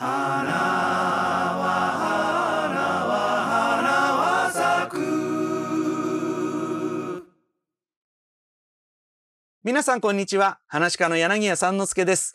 花は花は花は咲く。皆さんこんにちは。話家の柳家三之助です。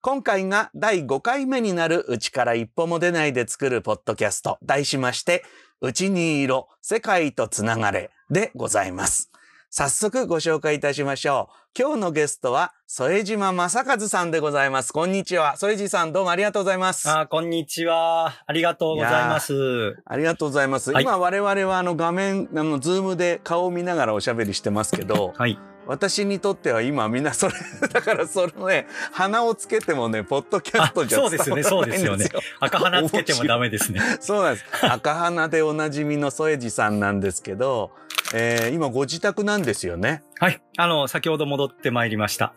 今回が第5回目になるうちから一歩も出ないで作るポッドキャスト。題しましてうちに色世界とつながれでございます。早速ご紹介いたしましょう。今日のゲストは、添島正和さんでございます。こんにちは。添島さんどうもありがとうございます。あ、こんにちは。ありがとうございます。ありがとうございます。はい、今我々はあの画面、あの、ズームで顔を見ながらおしゃべりしてますけど、はい。私にとっては今みんなそれ、だからそのね、鼻をつけてもね、ポッドキャストじゃそうですよね、そうですよね。赤鼻つけてもダメですね。そうなんです。赤鼻でおなじみの添地さんなんですけど、えー、今ご自宅なんですよね。はい。あの、先ほど戻ってまいりました。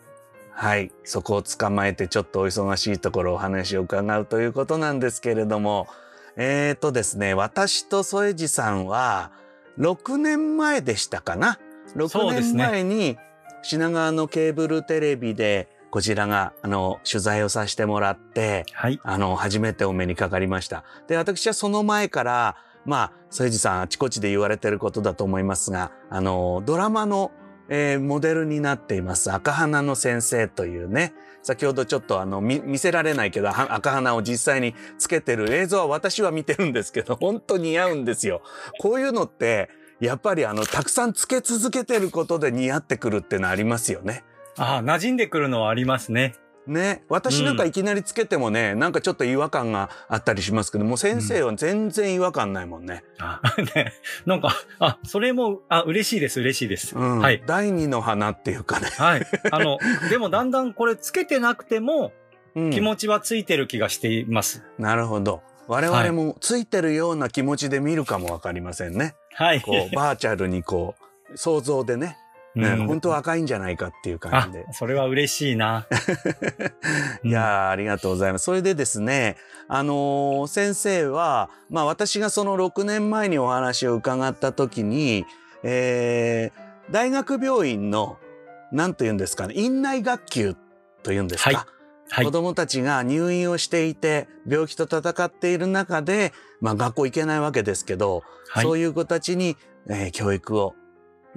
はい。そこを捕まえてちょっとお忙しいところお話を伺うということなんですけれども、えーとですね、私と添地さんは、6年前でしたかな。6年前に品川のケーブルテレビでこちらが、あの、取材をさせてもらって、はい。あの、初めてお目にかかりました。で、私はその前から、まあ、添治さんあちこちで言われてることだと思いますが、あの、ドラマの、えー、モデルになっています赤花の先生というね、先ほどちょっとあの見見せられないけど赤花を実際につけてる映像は私は見てるんですけど本当に似合うんですよ。こういうのってやっぱりあのたくさんつけ続けてることで似合ってくるってのありますよね。ああ馴染んでくるのはありますね。ね。私なんかいきなりつけてもね、うん、なんかちょっと違和感があったりしますけども、先生は全然違和感ないもんね。うん、あ、ね。なんか、あ、それも、あ、嬉しいです、嬉しいです。うん、はい。第二の花っていうかね。はい。あの、でもだんだんこれつけてなくても、気持ちはついてる気がしています。なるほど。我々もついてるような気持ちで見るかもわかりませんね。はい。こう、バーチャルにこう、想像でね。ね、うん、本当は赤いんじゃないかっていう感じで。それは嬉しいな。いやありがとうございます。それでですね、あのー、先生は、まあ私がその6年前にお話を伺った時に、えー、大学病院の、何と言うんですかね、院内学級というんですか。はいはい、子供たちが入院をしていて病気と戦っている中で、まあ、学校行けないわけですけど、はい、そういう子たちに、えー、教育を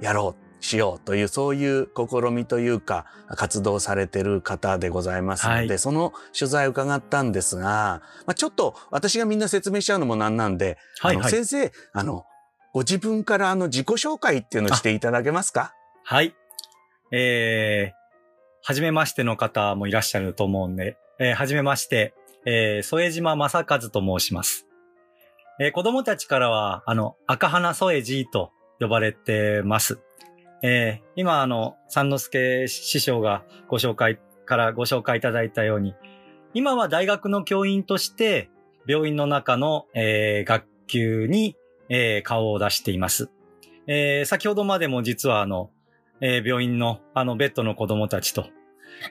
やろうしようという、そういう試みというか、活動されてる方でございますので、はい、その取材を伺ったんですが、まあ、ちょっと私がみんな説明しちゃうのもなんなんで、はいはい、先生、あの、ご自分からあの自己紹介っていうのをしていただけますか？はい。えー、はじめましての方もいらっしゃると思うんで、えー、はじめまして、えー、添島正和と申します。えー、子供たちからは、あの、赤花添寺と呼ばれてます。えー、今、あの、三之助師匠がご紹介からご紹介いただいたように、今は大学の教員として、病院の中の、えー、学級に、えー、顔を出しています。えー、先ほどまでも実はあの、えー、病院のあのベッドの子供たちと、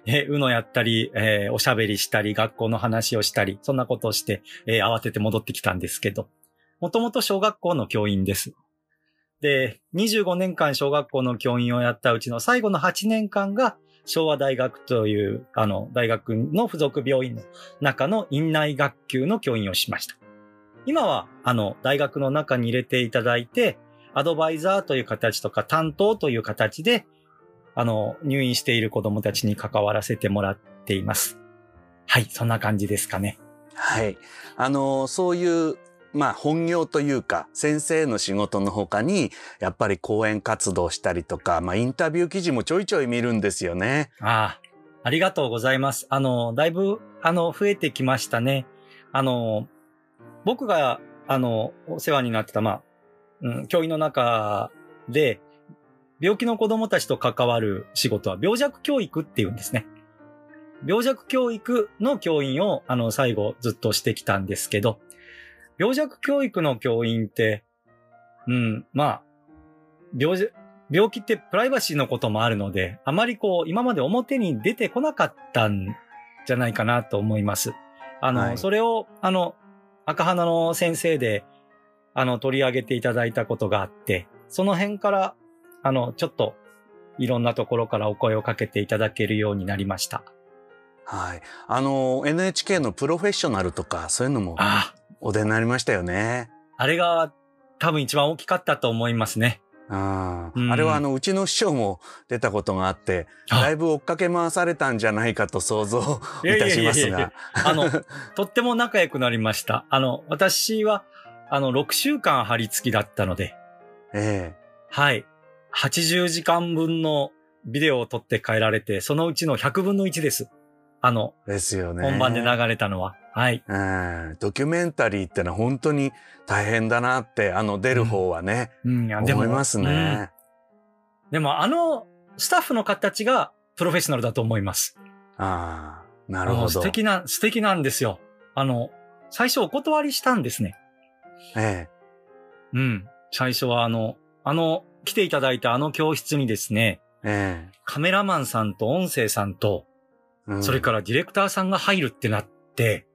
えー、うのやったり、えー、おしゃべりしたり、学校の話をしたり、そんなことをして、えー、慌てて戻ってきたんですけど、もともと小学校の教員です。で、25年間小学校の教員をやったうちの最後の8年間が昭和大学という、あの、大学の付属病院の中の院内学級の教員をしました。今は、あの、大学の中に入れていただいて、アドバイザーという形とか担当という形で、あの、入院している子供たちに関わらせてもらっています。はい、そんな感じですかね。はい。あの、そういうまあ本業というか先生の仕事の他にやっぱり講演活動したりとか、まあインタビュー記事もちょいちょい見るんですよね。ああ、ありがとうございます。あの、だいぶ、あの、増えてきましたね。あの、僕が、あの、お世話になってた、まあ、うん、教員の中で、病気の子供たちと関わる仕事は病弱教育っていうんですね。病弱教育の教員を、あの、最後ずっとしてきたんですけど、病弱教育の教員って、うん、まあ、病、病気ってプライバシーのこともあるので、あまりこう、今まで表に出てこなかったんじゃないかなと思います。あの、はい、それを、あの、赤花の先生で、あの、取り上げていただいたことがあって、その辺から、あの、ちょっと、いろんなところからお声をかけていただけるようになりました。はい。あの、NHK のプロフェッショナルとか、そういうのもあお出になりましたよね。あ、あれが多分一番大きかったと思いますね。あうんあれはあの、うちの師匠も出たことがあって、あだいぶ追っかけ回されたんじゃないかと想像いたしますがや。あの、とっても仲良くなりました。あの、私は、あの、6週間張り付きだったので、えはい。80時間分のビデオを撮って帰られて、そのうちの100分の1です。あの、えですよね。本番で流れたのは。はい。うんドキュメンタリーってのは本当に大変だなって、あの出る方はね、うん、いや思いますうんね。でも、あの、スタッフの方たちがプロフェッショナルだと思います。ああ、なるもほど。う素敵な、素敵なんですよ。あの、最初お断りしたんですね。えうん。最初はあの、あの、来ていただいたあの教室にですね、え、えカメラマンさんと音声さんと、え。うんそれからディレクターさんが入るってなって、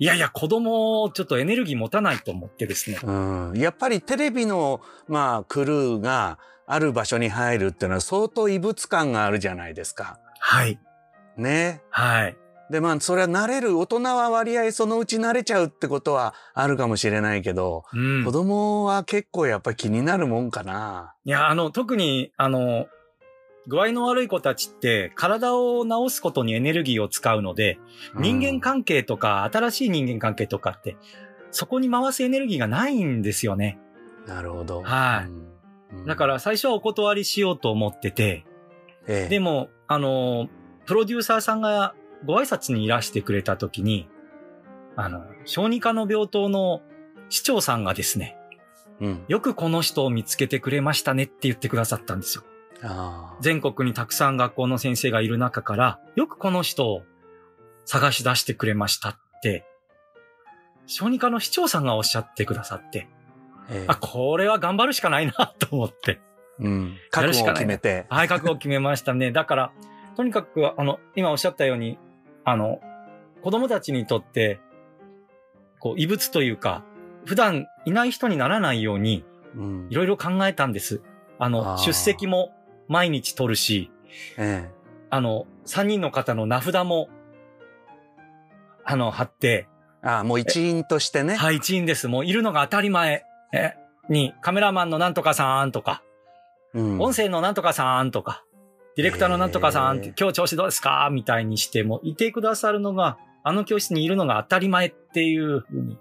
いやいや、子供、ちょっとエネルギー持たないと思ってですね。うん、やっぱりテレビの、まあ、クルーがある場所に入るっていうのは相当異物感があるじゃないですか。はい。ね。はい。で、まあ、それは慣れる、大人は割合そのうち慣れちゃうってことはあるかもしれないけど、うん子。供は結構やっぱり気になるもんかな。いや、あの、特に、あの、具合の悪い子たちって体を治すことにエネルギーを使うので、人間関係とか、新しい人間関係とかって、そこに回すエネルギーがないんですよね。うんなるほど。はいうんうんだから最初はお断りしようと思ってて、ええでも、あの、プロデューサーさんがご挨拶にいらしてくれた時に、あの、小児科の病棟の市長さんがですね、うん。よくこの人を見つけてくれましたねって言ってくださったんですよ。全国にたくさん学校の先生がいる中から、よくこの人を探し出してくれましたって、小児科の市長さんがおっしゃってくださって、ええあ、これは頑張るしかないなと思って、うん。や覚悟を決めて。はい、覚悟を決めましたね。だから、とにかく、あの、今おっしゃったように、あの、子供たちにとって、こう、異物というか、普段いない人にならないように、うんいろいろ考えたんです。あの、あー出席も毎日取るし、えあの、3人の方の名札も、あの、貼って、えああ、もう一員としてね。はい、一員です。もういるのが当たり前。え、に、カメラマンのなんとかさんとか、うん音声のなんとかさんとか、ディレクターのなんとかさん今日調子どうですか？みたいにしても、いてくださるのが、あの教室にいるのが当たり前っていうふうに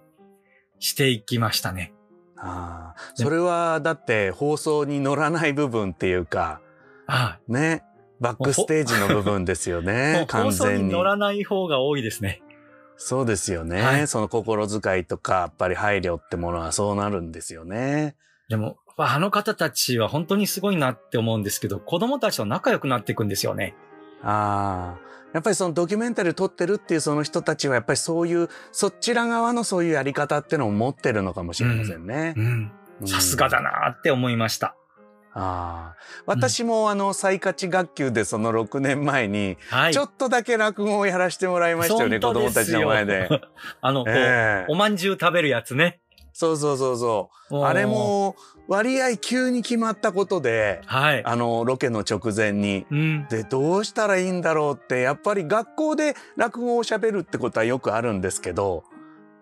していきましたね。ああそれはだって放送に乗らない部分っていうか、はね、バックステージの部分ですよねう、放送 完全に。に乗らない方が多いですね。そうですよね、はいその心遣いとか、やっぱり配慮ってものはそうなるんですよね。でも、あの方たちは本当にすごいなって思うんですけど、子供たちと仲良くなっていくんですよね。ああ。やっぱりそのドキュメンタリー撮ってるっていうその人たちはやっぱりそういう、そちら側のそういうやり方っていうのを持ってるのかもしれませんね。さすがだなって思いました。ああ。私もあの、最価値学級でその6年前に、はい。ちょっとだけ落語をやらせてもらいましたよね、子本当供たちの前で。あの、ええおまんじゅう食べるやつね。そうそうそうそう。あれ、も割合急に決まったことで、はい。あの、ロケの直前に。うん。で、どうしたらいいんだろうって、やっぱり学校で落語を喋るってことはよくあるんですけど、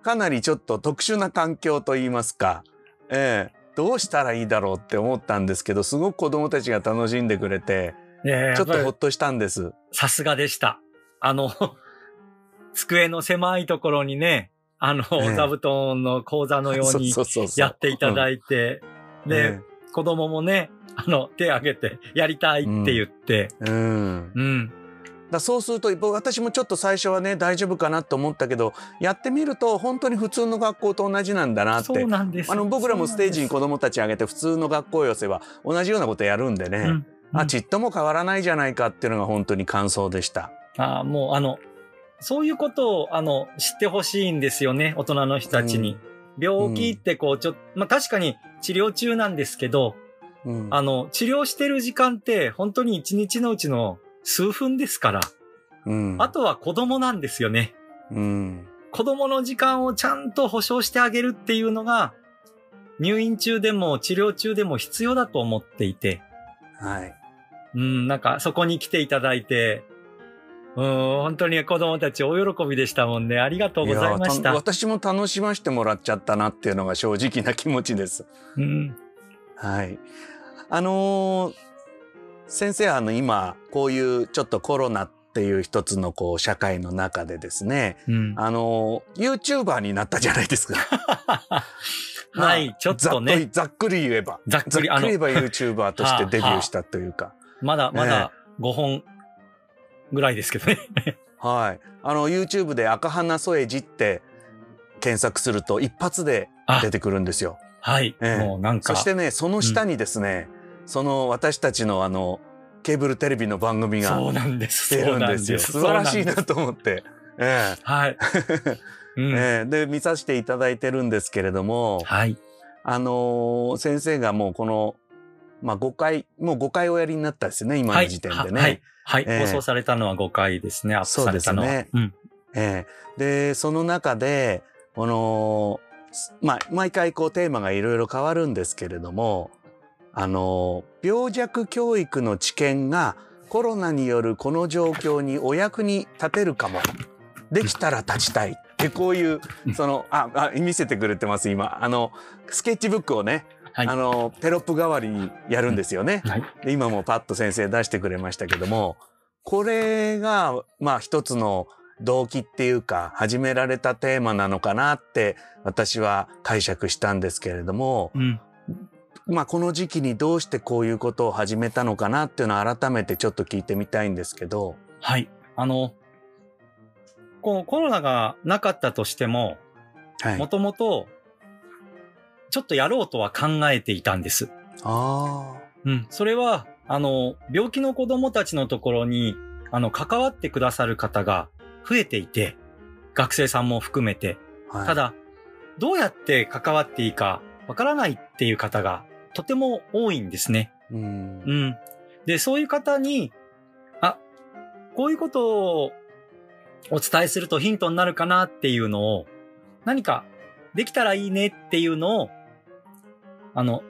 かなりちょっと特殊な環境といいますか、ええどうしたらいいだろうって思ったんですけど、すごく子供たちが楽しんでくれて、ちょっとほっとしたんです。さすがでした。あの、机の狭いところにね、あの、ええ。座布団の講座のようにそうそうそうやっていただいて、うん。で、子供もね、あの、手挙げて、やりたいって言って、ええうん。うん。だそうすると僕私もちょっと最初はね大丈夫かなと思ったけどやってみると本当に普通の学校と同じなんだなっそてうなんです。あの僕らもステージに子どもたち上げて普通の学校寄せは同じようなことやるんでね、うん。あちっとも変わらないじゃないかっていうのが本当に感想でした。あもうあの、そういうことを、あの、知ってほしいんですよね、大人の人たちに。病気ってこう、ちょっと、まあ確かに治療中なんですけど、うん。あの、治療してる時間って本当に一日のうちの数分ですから、うん。あとは子供なんですよね。うん。子供の時間をちゃんと保障してあげるっていうのが、入院中でも治療中でも必要だと思っていて、はい。うん、なんかそこに来ていただいて、うん、本当に子供たち大喜びでしたもんね。ありがとうございました。や私も楽しませてもらっちゃったなっていうのが正直な気持ちです。うん、はい。あのー先生あの今こういうちょっとコロナっていう一つのこう社会の中でですね、うん。あのー YouTuber になったじゃないですか。まあはい、ちょっとね、ざっくり言えば。ざっくり、あのざっくり、言えば YouTuber としてデビューしたというか。まだ、まだ5本ぐらいですけどね。はい。あの YouTube で赤花添えじって検索すると一発で出てくるんですよ。はい、ええもうなんか、そしてね、その下にですね、その私たちのあの、ケーブルテレビの番組が。出るんですよ。素晴らしいなと思って。えはい。え うんええで、見させていただいてるんですけれども、はい。あのー先生がもうこの、まあ5回、もう5回おやりになったですよね、今のはい。時点でね。はい。はい。ええ放送されたのは5回ですね。アップされたのは。そうですねうん。ええで、その中で、この、すまあ、毎回こうテーマがいろいろ変わるんですけれども、あの、病弱教育の知見がコロナによるこの状況にお役に立てるかも。できたら立ちたい。ってこういううん、その、あ、あ、見せてくれてます、今。あの、スケッチブックをね、はいあの、テロップ代わりにやるんですよね。はい。で今もパッと先生出してくれましたけども、これが、まあ一つの動機っていうか、始められたテーマなのかなって私は解釈したんですけれども、うん。まあこの時期にどうしてこういうことを始めたのかなっていうのを改めてちょっと聞いてみたいんですけど、はい。あの、こうコロナがなかったとしても、はい。もともと、ちょっとやろうとは考えていたんです。あうん。それは、あの、病気の子供たちのところに、あの、関わってくださる方が増えていて、学生さんも含めて。あ、はい、ただ、どうやって関わっていいかわからないっていう方がとても多いんですね。うんう、ん。で、そういう方に、あ、こういうことをお伝えするとヒントになるかなっていうのを、何かできたらいいねっていうのを、あの、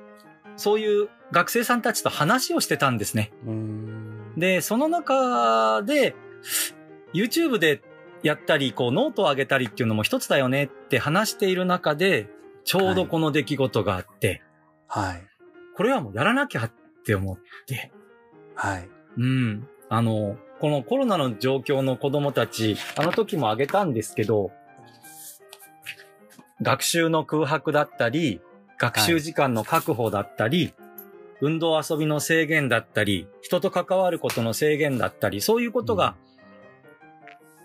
そういう学生さんたちと話をしてたんですね。うん、で、その中で、YouTube でやったり、こう、ノートを上げたりっていうのも一つだよねって話している中で、ちょうどこの出来事があって、はい、これはもうやらなきゃって思って、はい、うん。あの、このコロナの状況の子供たち、あの時も挙げたんですけど、学習の空白だったり、学習時間の確保だったり、運動遊びの制限だったり、人と関わることの制限だったり、そういうことが、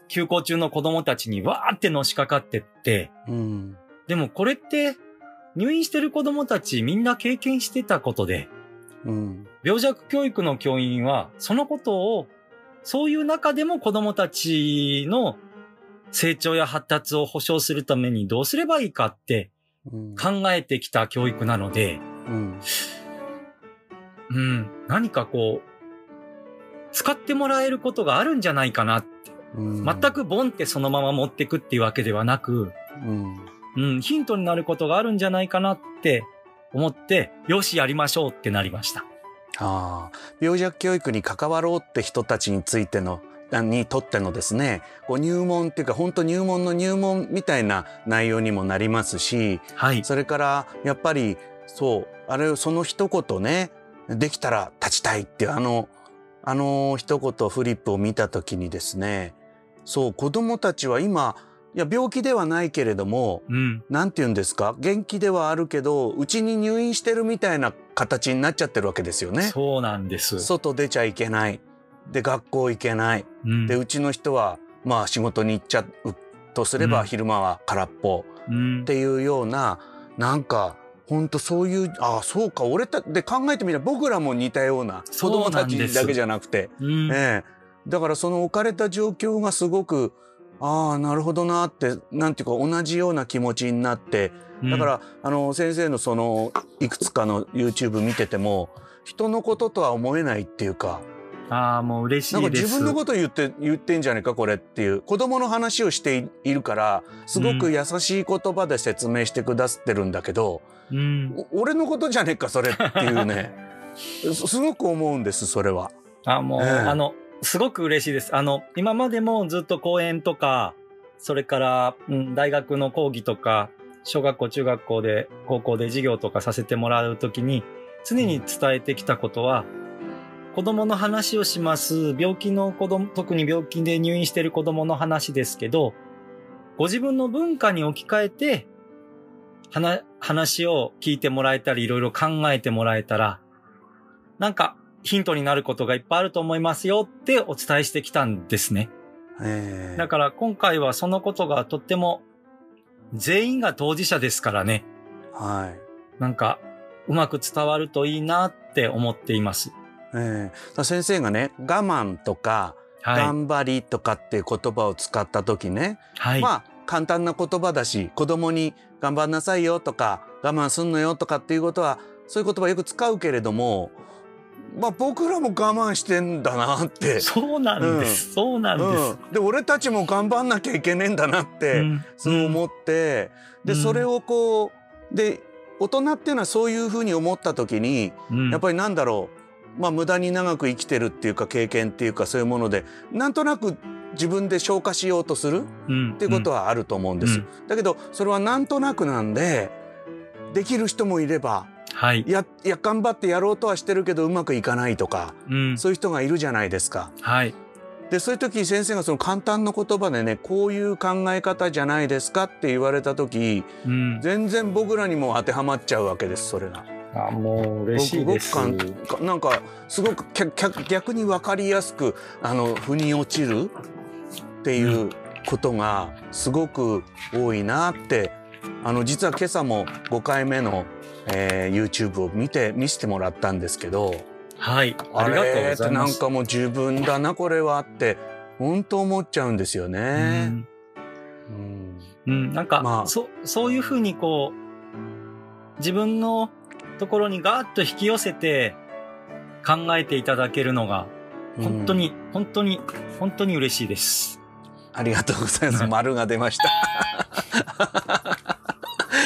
休校中の子供たちにわーってのしかかってって、うん、でもこれって、入院してる子供たちみんな経験してたことで、うん、病弱教育の教員は、そのことを、そういう中でも子供たちの成長や発達を保障するためにどうすればいいかって、考えてきた教育なので、うん、うん、何かこう、使ってもらえることがあるんじゃないかな。うん。全、くボンってそのまま持ってくっていうわけではなく、うん、うん、ヒントになることがあるんじゃないかなって思って、よしやりましょうってなりました。ああ、病弱教育に関わろうって人たちについての、あにとってのですね、こう入門っていうか、本当入門の入門みたいな内容にもなりますし、はい。それからやっぱり、そう、あれその一言ね、できたら立ちたいっていうあの、あの一言フリップを見たときにですね、そう、子供たちは今、いや、病気ではないけれども、うん。なんて言うんですか元気ではあるけど、うちに入院してるみたいな形になっちゃってるわけですよね。そうなんです。外出ちゃいけない。で、学校行けない。うん。で、うちの人は、まあ仕事に行っちゃうとすれば、うん。昼間は空っぽ。うん。っていうような、なんか、ほんとそういう、ああ、そうか、俺た、で考えてみれば僕らも似たような、子供たちだけじゃなくて、うんええ。だからその置かれた状況がすごく、ああ、なるほどなって、なんていうか同じような気持ちになって、だから、あの、先生のその、いくつかの YouTube 見てても、人のこととは思えないっていうか、ああ、もう嬉しなんか。自分のこと言って、言ってんじゃねえか、これっていう。子供の話をしているから、すごく優しい言葉で説明してくださってるんだけど、うん。お俺のことじゃねえか、それっていうね。す すごく思うんです、それは。あもう、ええあの、すごく嬉しいです。あの、今までもずっと講演とか、それから、うん、大学の講義とか、小学校、中学校で、高校で授業とかさせてもらうときに、常に伝えてきたことは、子供の話をします。病気の子供、特に病気で入院している子供の話ですけど、ご自分の文化に置き換えて、話、話を聞いてもらえたり、いろいろ考えてもらえたら、なんかヒントになることがいっぱいあると思いますよってお伝えしてきたんですね。ええだから今回はそのことがとっても全員が当事者ですからね。はい。なんかうまく伝わるといいなって思っています。ええだから先生がね我慢とかはい。頑張りとかっていう言葉を使った時ね、はい。まあ簡単な言葉だし子供に頑張んなさいよとか我慢すんのよとかっていうことはそういう言葉よく使うけれども、まあ、僕らも我慢してんだなって。そうなんです。そうなんです。うん、で俺たちも頑張んなきゃいけねえんだなって、うんそう思って、でうんそれをこうで大人っていうのはそういうふうに思った時にうんやっぱりなんだろう、まあ、無駄に長く生きてるっていうか経験っていうかそういうものでなんとなく自分で消化しようとするうんっていうことはあると思うんです。うんだけどそれはなんとなくなんでできる人もいればはいい。やいや頑張ってやろうとはしてるけどうまくいかないとかうん。そういう人がいるじゃないですか。はい。でそういう時先生がその簡単な言葉でねこういう考え方じゃないですかって言われた時うん。全然僕らにも当てはまっちゃうわけですそれが。あ、もう嬉しいです。なんかすごく逆に分かりやすくあの腑に落ちるっていうことがすごく多いなってあの実は今朝も5回目の、えー YouTube を見て見せてもらったんですけどはい。あありがとうございます。かもう十分だなこれはって本当思っちゃうんですようね。んうんうん、なんか、まあそ、そういうふうにこう、自分のところにガーッと引き寄せて考えていただけるのが、本当うんに、本当に、本当に嬉しいです。ありがとうございます。丸が出ました。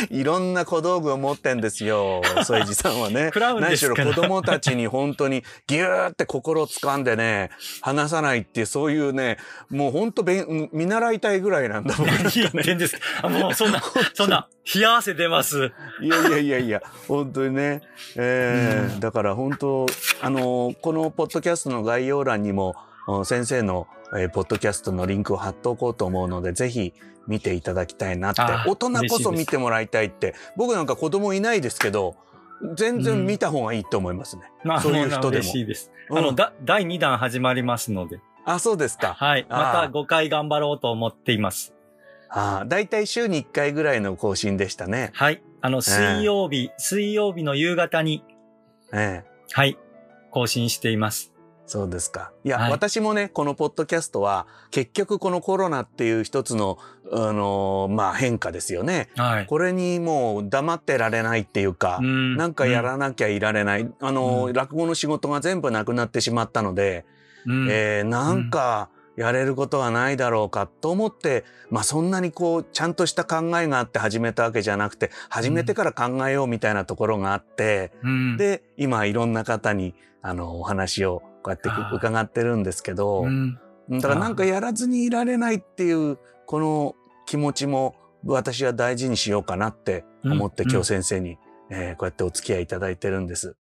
いろんな小道具を持ってんですよ、添治さんはね。クラウン何しろ子供たちに本当にギューって心を掴んでね、離さないっていう、そういうね、もう本当べん見習いたいぐらいなんだ、僕なんか何言ってんですかあもうそんな、そんな、冷や汗出ます。いやいやいやいや、本当にね。えーうんだから本当、あのこのポッドキャストの概要欄にも、お先生の、えーポッドキャストのリンクを貼っておこうと思うので、ぜひ見ていただきたいなって大人こそ見てもらいたいって。僕なんか子供いないですけど、全然見た方がいいと思いますね。まあ、そういう人でも嬉しいです。うんあの、だ、第2弾始まりますので。あ、そうですか。はい。また5回頑張ろうと思っています。ああ、だいたい週に1回ぐらいの更新でしたね。はい。あの、水曜日、水曜日の夕方に、ええはい、更新しています。そうですか。いや、はい私もね、このポッドキャストは、結局このコロナっていう一つの、あのーまあ変化ですよね。はい。これにもう黙ってられないっていうか、んなんかやらなきゃいられない。あのーうん落語の仕事が全部なくなってしまったので、うんえーなんかやれることはないだろうかと思って、まあそんなにこう、ちゃんとした考えがあって始めたわけじゃなくて、始めてから考えようみたいなところがあって、うん、で、今いろんな方に、あの、お話をこうやって伺ってるんですけど、うん、だからなんかやらずにいられないっていう、この気持ちも私は大事にしようかなって思ってうん。今日先生に、えーこうやってお付き合いいただいてるんです。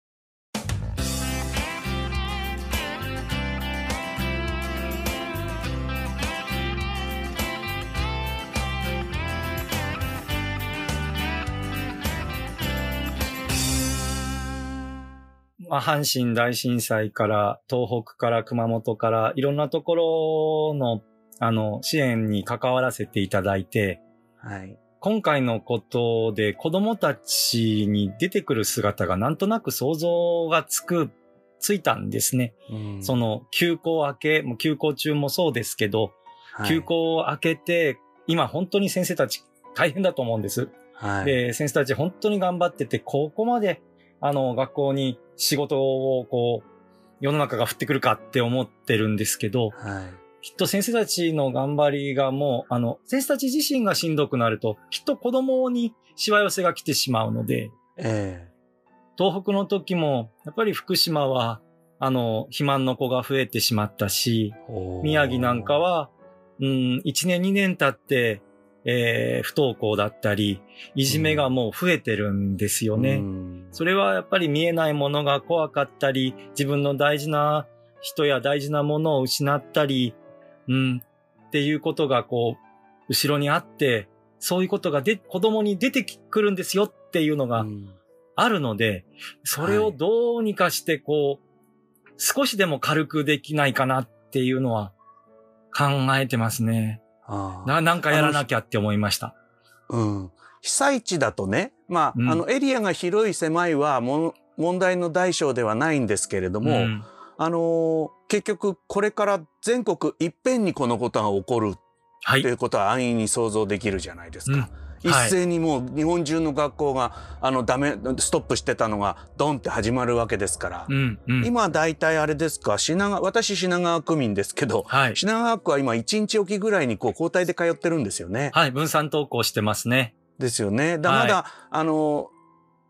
まあ、阪神大震災から、東北から熊本から、いろんなところの、あの、支援に関わらせていただいて、はい。今回のことで子供たちに出てくる姿がなんとなく想像がつく、ついたんですね。うんその休校明け、もう休校中もそうですけど、はい休校を明けて、今本当に先生たち大変だと思うんです。はい。で、先生たち本当に頑張ってて、ここまで、あの、学校に仕事をこう、世の中が降ってくるかって思ってるんですけど、はい。きっと先生たちの頑張りがもう、あの、先生たち自身がしんどくなると、きっと子供にしわ寄せが来てしまうので、え東北の時も、やっぱり福島は、あの、肥満の子が増えてしまったし、宮城なんかは、うん、1年2年経って、えー不登校だったり、いじめがもう増えてるんですよね。うんそれはやっぱり見えないものが怖かったり、自分の大事な人や大事なものを失ったり、うん、っていうことがこう、後ろにあって、そういうことがで、子供に出てくるんですよっていうのがうんあるので、それをどうにかしてこう、少しでも軽くできないかなっていうのは考えてますね。な、なんかやらなきゃって思いました。うん、被災地だとね、まあ、うんあのエリアが広い狭いはも問題の大小ではないんですけれども、うんあのー結局これから全国いっぺんにこのことが起こるはいとい。うことは安易に想像できるじゃないですか。うん一斉にもう日本中の学校があのダメストップしてたのがドンって始まるわけですから、うん、うん。今大体あれですか品川私品川区民ですけどはい。品川区は今1日おきぐらいにこう交代で通ってるんですよね。はい、分散登校してますね。ですよね。だはいまだ、あの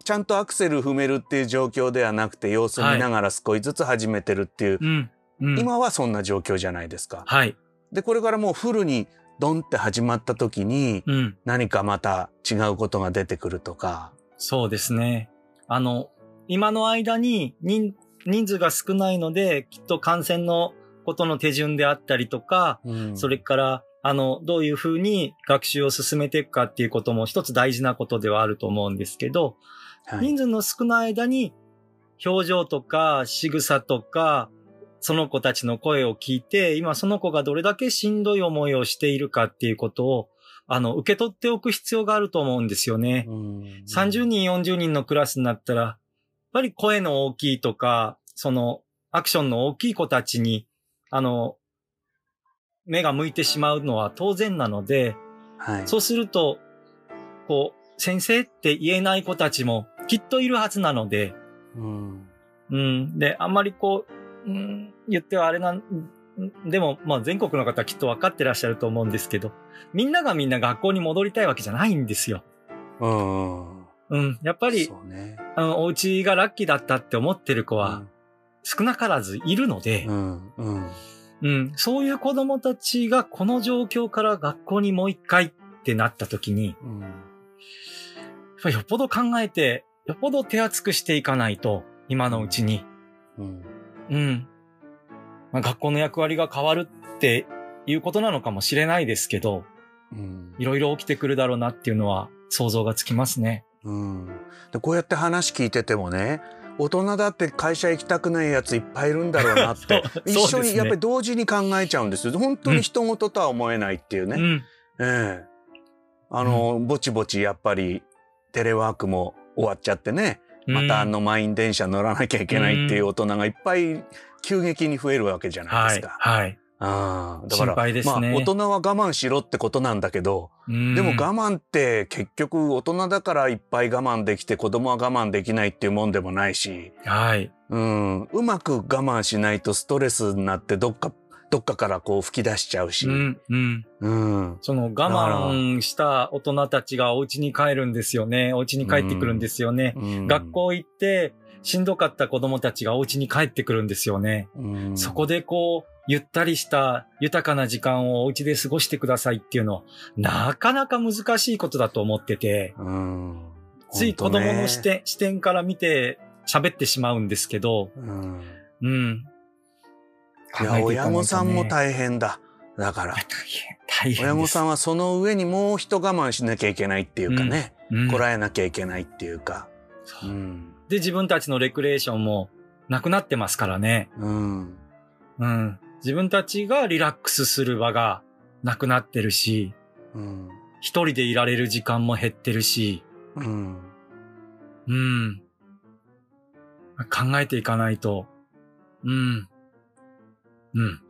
ちゃんとアクセル踏めるっていう状況ではなくて様子を見ながら少しずつ始めてるっていう、うん。うん、今はそんな状況じゃないですか。はい。でこれからもうフルにドンって始まった時にうん。何かまた違うことが出てくるとか。そうですね。あの、今の間に人人数が少ないので、きっと感染のことの手順であったりとか、うんそれから、あの、どういうふうに学習を進めていくかっていうことも一つ大事なことではあると思うんですけど、はい人数の少ない間に表情とか仕草とか、その子たちの声を聞いて、今その子がどれだけしんどい思いをしているかっていうことを、あの、受け取っておく必要があると思うんですよね。うん30人、40人のクラスになったら、やっぱり声の大きいとか、その、アクションの大きい子たちに、あの、目が向いてしまうのは当然なので、はい。そうすると、こう、先生って言えない子たちもきっといるはずなので、うんうん。で、あんまりこう、うん、言ってはあれなん、でも、まあ全国の方はきっと分かってらっしゃると思うんですけど、みんながみんな学校に戻りたいわけじゃないんですよ。うんうん。やっぱり、そうね。あの、お家がラッキーだったって思ってる子は少なからずいるのでう、んうんうん、そういう子供たちがこの状況から学校にもう一回ってなった時に、うんやっぱりよっぽど考えて、よっぽど手厚くしていかないと、今のうちに。うんうん。まあ、学校の役割が変わるっていうことなのかもしれないですけど、うんいろいろ起きてくるだろうなっていうのは想像がつきますね。うんでこうやって話聞いててもね大人だって会社行きたくないやついっぱいいるんだろうなって 一緒にやっぱり同時に考えちゃうんですよ本当に人事とは思えないっていうね、うん。ええあの、ぼちぼちやっぱりテレワークも終わっちゃってねまたあの満員電車乗らなきゃいけないっていう大人がいっぱい急激に増えるわけじゃないですはい、か。はい。ああだから心配ですねまあ大人は我慢しろってことなんだけど、うんでも我慢って結局大人だからいっぱい我慢できて子供は我慢できないっていうもんでもないし、はい。うん、うまく我慢しないとストレスになってどっかどっかからこう吹き出しちゃうし、うん、うん。うんその我慢した大人たちがお家に帰るんですよね。お家に帰ってくるんですよね。うん学校行って、しんどかった子供たちがお家に帰ってくるんですよね。うん。そこでこう、ゆったりした豊かな時間をお家で過ごしてくださいっていうのは、なかなか難しいことだと思ってて、うん。つい子供の視点、視点から見て喋ってしまうんですけど、うん。うん。いや親御さんも大変だ。だから。大変、大変。親御さんはその上にもう一我慢しなきゃいけないっていうかね、うん。こらえなきゃいけないっていうか、そう。うんで、自分たちのレクレーションもなくなってますからね。うんうん。自分たちがリラックスする場がなくなってるし、うん一人でいられる時間も減ってるし、うんうん。考えていかないと、うん。うん。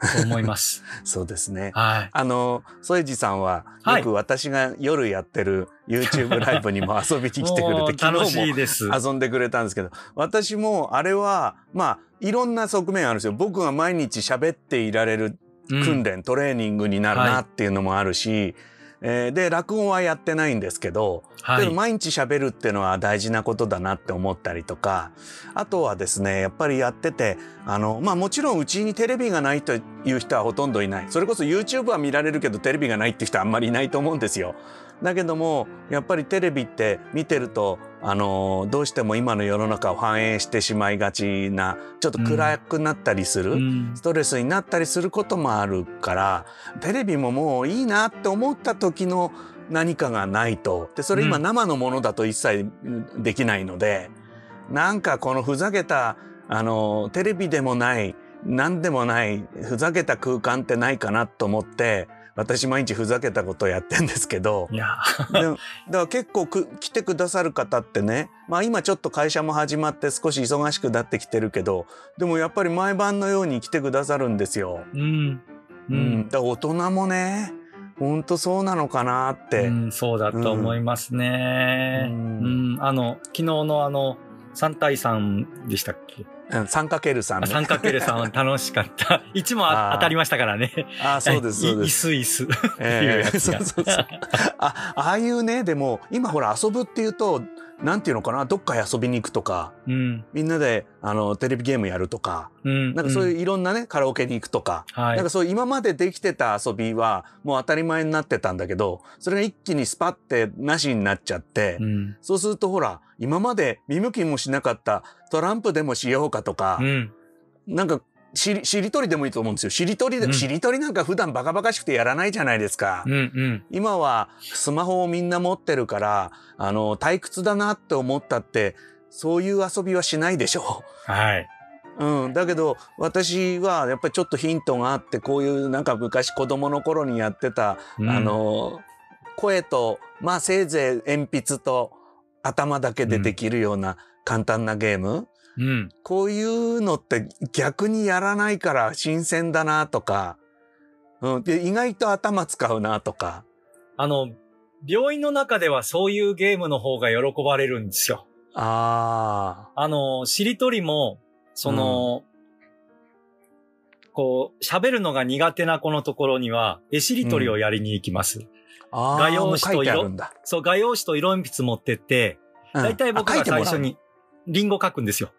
と思います。そうですね。はい。あの添治さんははいよく私が夜やってる YouTube ライブにも遊びに来てくれ もうて昨楽し日もいです。遊んでくれたんですけど私もあれはまあいろんな側面あるんですよ僕が毎日喋っていられる訓練、トレーニングになるはないっていうのもあるし、えーで落語はやってないんですけど、はい。毎日喋るっていうのは大事なことだなって思ったりとかあとはですねやっぱりやっててあのまあもちろんうちにテレビがないという人はほとんどいないそれこそ YouTube は見られるけどテレビがないっていう人はあんまりいないと思うんですよ。だけどもやっぱりテレビって見てるとあのどうしても今の世の中を反映してしまいがちなちょっと暗くなったりする、うん。ストレスになったりすることもあるからテレビももういいなって思った時の何かがないと。でそれ今うん。生のものだと一切うんできないので、なんかこのふざけたあのテレビでもない何でもないふざけた空間ってないかなと思って私毎日ふざけたことをやってんですけどいや、でもだから結構く来てくださる方ってねまあ今ちょっと会社も始まって少し忙しくなってきてるけどでもやっぱり毎晩のように来てくださるんですよ。うん。ううん、ん。だから大人もねほんとそうなのかなって。うん、そうだと思いますね。ううんん。あの、昨日のあの、3対3でしたっけ？うん、3×3 あね。3×3 楽しかった。1も当たりましたからね。ああそうですそうでいす。椅子椅子。ええそうそうそう。あああいうねでも今ほら遊ぶっていうとなんていうのかな？どっかへ遊びに行くとかうん。みんなであのテレビゲームやるとかうん。なんかそうういういろんなねカラオケに行くとかん。はいなんか。そう今までできてた遊びはもう当たり前になってたんだけどそれが一気にスパってなしになっちゃって、うん。そうするとほら今まで見向きもしなかったトランプでもしようかとか、うん。なんかしりしりとりでもいいと思うんですよ。しりとりで、うんしりとりなんか普段バカバカしくてやらないじゃないですか。うん。うん。今はスマホをみんな持ってるからあの退屈だなって思ったってそういう遊びはしないでしょう。はい。うん、だけど私はやっぱりちょっとヒントがあってこういうなんか昔子供の頃にやってた、うんあ、の声とまあせいぜい鉛筆と頭だけでできるような簡単なゲーム、うん。こういうのって逆にやらないから新鮮だなとか、うん、で意外と頭使うなとか。あの、病院の中ではそういうゲームの方が喜ばれるんですよ。ああの、しりとりも、その、こう、喋るのが苦手な子のところには、絵しりとりをやりに行きます。あ、あ画用紙と色。そう、画用紙と色鉛筆持ってって、うんだいたい僕が最初にリンゴ書くんですよ。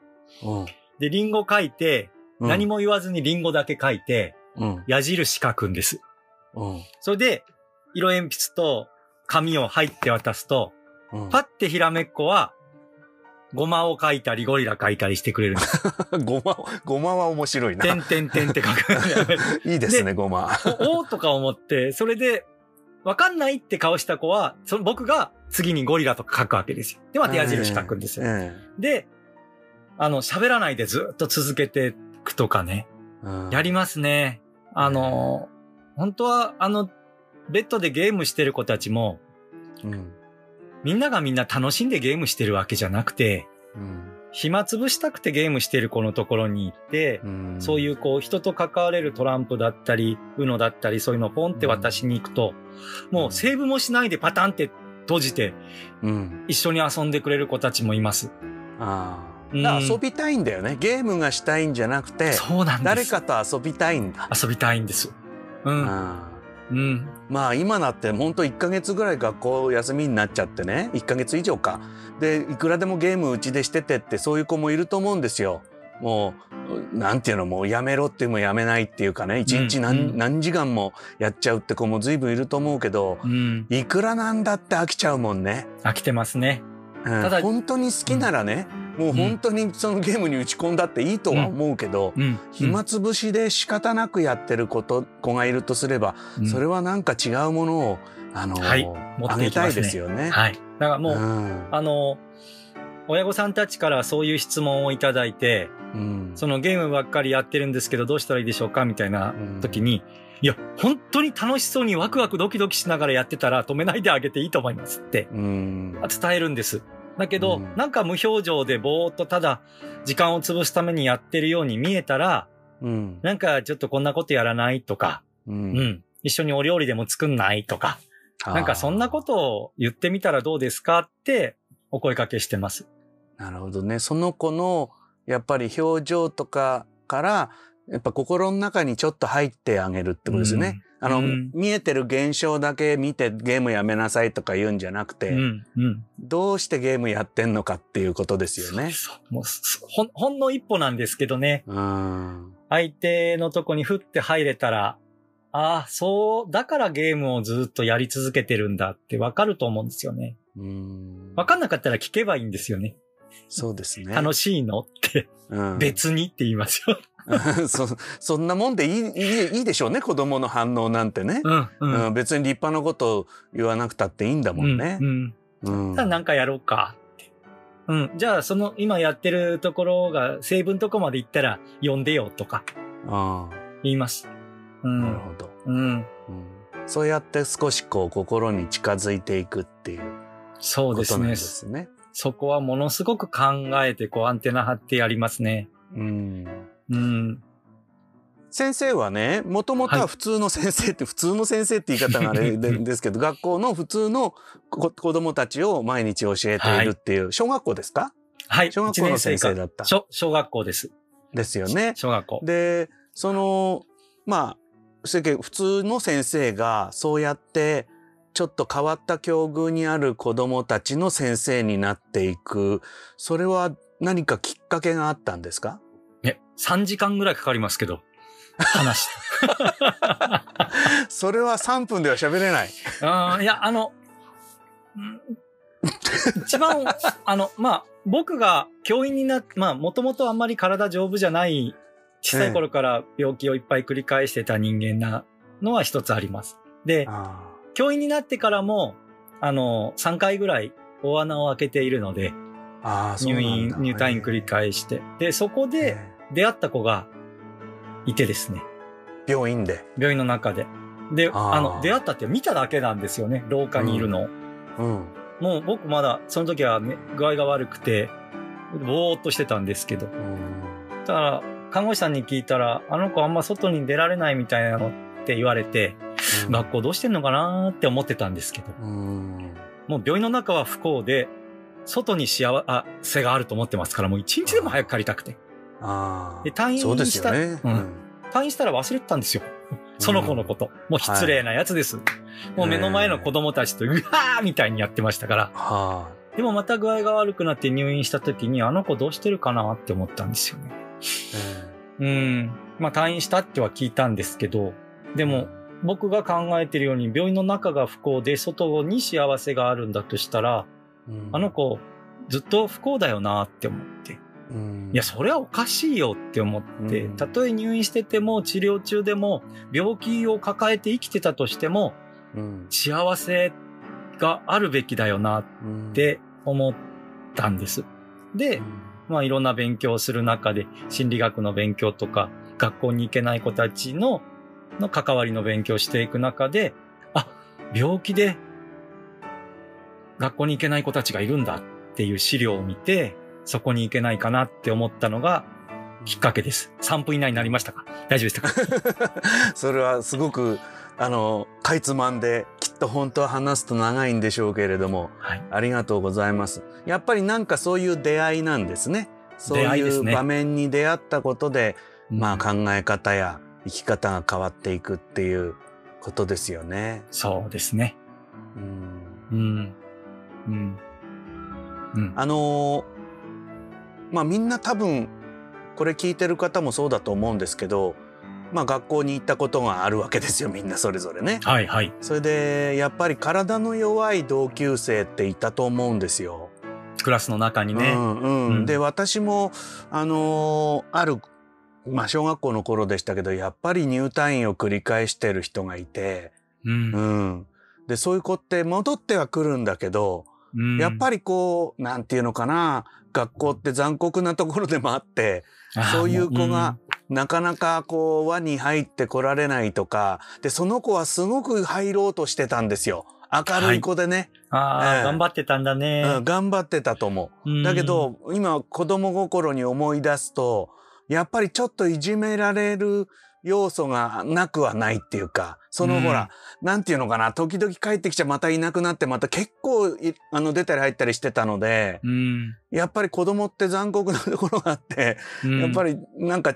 うんで、リンゴ書いて、うん何も言わずにリンゴだけ書いて、うん矢印書くんです。うんそれで、色鉛筆と紙を入って渡すと、うんパッてひらめっこは、ゴマを書いたり、ゴリラ書いたりしてくれるんです。ごま、ごまは面白いな。てんてんてんって書く。いいですね、ごま。おおーとか思って、それで、わかんないって顔した子は、その僕が次にゴリラとか書くわけですよ。で、また矢印書くんですよ。えで、あの、喋らないでずっと続けていくとかね。えうん。やりますね。あの、本当は、あの、ベッドでゲームしてる子たちも、うん。みんながみんな楽しんでゲームしてるわけじゃなくて、うん。暇つぶしたくてゲームしてる子のところに行って、うん。そういうこう人と関われるトランプだったり、ウノだったり、そういうのをポンって渡しに行くと、もうセーブもしないでパタンって閉じてうん。一緒に遊んでくれる子たちもいます。あ遊びたいんだよね。ゲームがしたいんじゃなくて、そうなん。誰かと遊びたいんだ。遊びたいんです。うん。うん。まあ今だって本当1ヶ月ぐらい学校休みになっちゃってね1ヶ月以上かでいくらでもゲームうちでしててってそういう子もいると思うんですよ。もうなんていうのもうやめろってもやめないっていうかね一日何,、うん何時間もやっちゃうって子も随分いると思うけどうん。いくらなんだって飽きちゃうもんね。飽きてますね。うんただ本当に好きならね、もう本当にそのゲームに打ち込んだっていいとは思うけど、うん。暇つぶしで仕方なくやってること子がいるとすれば、うん。それはなんか違うものをあの、はい。持っあげたいていきますね。ですよね。はい。だからもう、ん。あの、親御さんたちからそういう質問をいただいて、うん。そのゲームばっかりやってるんですけどどうしたらいいでしょうかみたいな時に、いや、本当に楽しそうにワクワクドキドキしながらやってたら止めないであげていいと思いますってうん。伝えるんです。だけど、うん。なんか無表情でぼーっとただ時間を潰すためにやってるように見えたら、うん。なんかちょっとこんなことやらないとか、ううん。ん、一緒にお料理でも作んないとか、なんかそんなことを言ってみたらどうですかってお声かけしてます。なるほどね。その子のやっぱり表情とかからやっぱ心の中にちょっと入ってあげるってことですよね。あの、うん見えてる現象だけ見てゲームやめなさいとか言うんじゃなくて、うん。うん。どうしてゲームやってんのかっていうことですよね。そうもうそほん、ほんの一歩なんですけどね。うん。相手のとこにふって入れたら、ああ、そう、だからゲームをずっとやり続けてるんだってわかると思うんですよね。うんわかんなかったら聞けばいいんですよね。そうですね。楽しいのって、うん、別にって言いますよ。そそんなもんでいいいいいいでしょうね子供の反応なんてね、うん、う。うんん別に立派なことを言わなくたっていいんだもんねう。ん。うんじゃあなんかやろうかって。うん。じゃあその今やってるところが成分とこまで行ったら呼んでよとかあ言います。うあなるん。ほど、うん。うんそうやって少しこう心に近づいていくっていうそうですねことなんで。すね。そこはものすごく考えてこうアンテナ張ってやりますね。うんうん。先生はねもともとは普通の先生って、普通の先生って言い方があれでですけど 学校の普通のこ子供たちを毎日教えているっていう、小学校ですか？はい。小学校の先生だった小小学校です。ですよね。小学校。でそのまあ普通の先生がそうやってちょっと変わった境遇にある子どもたちの先生になっていくそれは何かきっかけがあったんですか？ね、3時間ぐらいかかりますけど。話。それは3分では喋れない。あーいや、あの、うん一番、あの、まあ、僕が教員になっまあ、もともとあんまり体丈夫じゃない、小さい頃から病気をいっぱい繰り返してた人間なのは一つあります。で、あ教員になってからも、あの、3回ぐらい大穴を開けているので、入院、入退院繰り返して。で、そこでえ出会った子がいてですね、え病院で。病院の中で。で、あの、出会ったって見ただけなんですよね、廊下にいるのを。うんもう僕まだその時はね具合が悪くて、ぼーっとしてたんですけど。うんただ、看護師さんに聞いたら、あの子あんま外に出られないみたいなのって言われて、学校どうしてんのかなーって思ってたんですけど、うんもう病院の中は不幸で、外に幸せがあると思ってますから、もう一日でも早く帰りたくて。で退院したよね。うん退院したら忘れてたんですよ。その子のこと。もう失礼なやつです。もう目の前の子供たちと、うわーみたいにやってましたから。はでもまた具合が悪くなって入院した時に、あの子どうしてるかなって思ったんですよね。うん。まあ退院したっては聞いたんですけど、でも僕が考えてるように病院の中が不幸で外に幸せがあるんだとしたら、えうんあの子ずっと不幸だよなって思って。うん。いや、それはおかしいよって思って、うん。たとえ入院してても治療中でも病気を抱えて生きてたとしてもうん。幸せがあるべきだよなっうん。て思ったんです。で、まあいろんな勉強をする中で心理学の勉強とか学校に行けない子たちのの関わりの勉強をしていく中で、あ、病気で学校に行けない子たちがいるんだっていう資料を見て、そこに行けないかなって思ったのがきっかけです。3分以内になりましたか？大丈夫でしたか？それはすごくあのかいつまんできっと本当は話すと長いんでしょうけれどもはい。ありがとうございますやっぱりなんかそういう出会いなんですねそういう場面に出会ったことでまあうん考え方や生き方が変わっていくっていうことですよねそうですね。うんうん。うん。うん。あのーまあみんな多分これ聞いてる方もそうだと思うんですけどまあ学校に行ったことがあるわけですよみんなそれぞれね。はいはい。それでやっぱり体の弱い同級生っていたと思うんですよ。クラスの中にね。うんうんうんで私もあのーある、まあ、小学校の頃でしたけどやっぱり入退院を繰り返してる人がいて、うんうん、でそういう子って戻ってはくるんだけど、うんやっぱりこうなんていうのかな学校って残酷なところでもあってそういう子が、なかなかこう輪に入ってこられないとかでその子はすごく入ろうとしてたんですよ。明るい子でね、ああ、ええ。頑張ってたんだね。うん、頑張ってたと思う。うん。だけど今子供心に思い出すとやっぱりちょっといじめられる要素がなくはないっていうかそのうん。ほら、なんていうのかな時々帰ってきちゃまたいなくなってまた結構いあの出たり入ったりしてたのでうん。やっぱり子供って残酷なところがあって、やっぱり、りなんか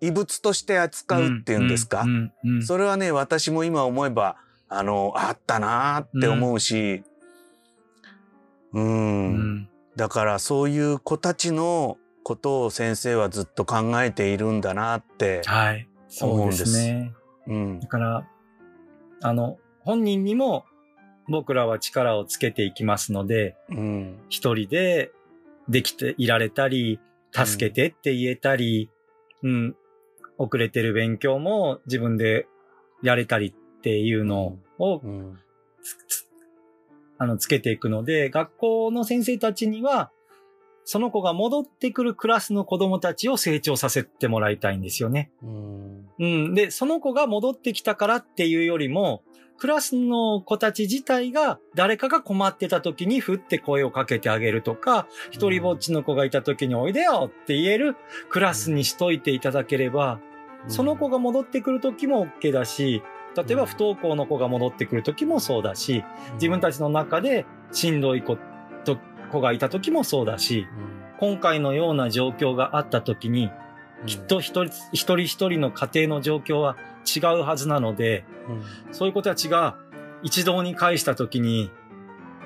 異物として扱うっていうんですか、うん。うん。うん。それはね私も今思えばあのあったなーって思うし。うん。うん。だからそういう子たちのことを先生はずっと考えているんだなって、はい。そうですね。うん。だから、あの、本人にも僕らは力をつけていきますので、うん。一人でできていられたり、助けてって言えたり、うん、遅れてる勉強も自分でやれたりっていうのをうん。あの、つけていくので、学校の先生たちには、その子が戻ってくるクラスの子供たちを成長させてもらいたいんですよね。うんうん。で、その子が戻ってきたからっていうよりも、クラスの子たち自体が誰かが困ってた時にふって声をかけてあげるとか、一人ぼっちの子がいた時においでよって言えるクラスにしといていただければ、その子が戻ってくる時も OK だし、例えば不登校の子が戻ってくる時もそうだし、自分たちの中でしんどい子と子がいた時もそうだし、今回のような状況があった時に、きっと一人一人一人の家庭の状況は違うはずなので、そういう子たちが一堂に会した時に、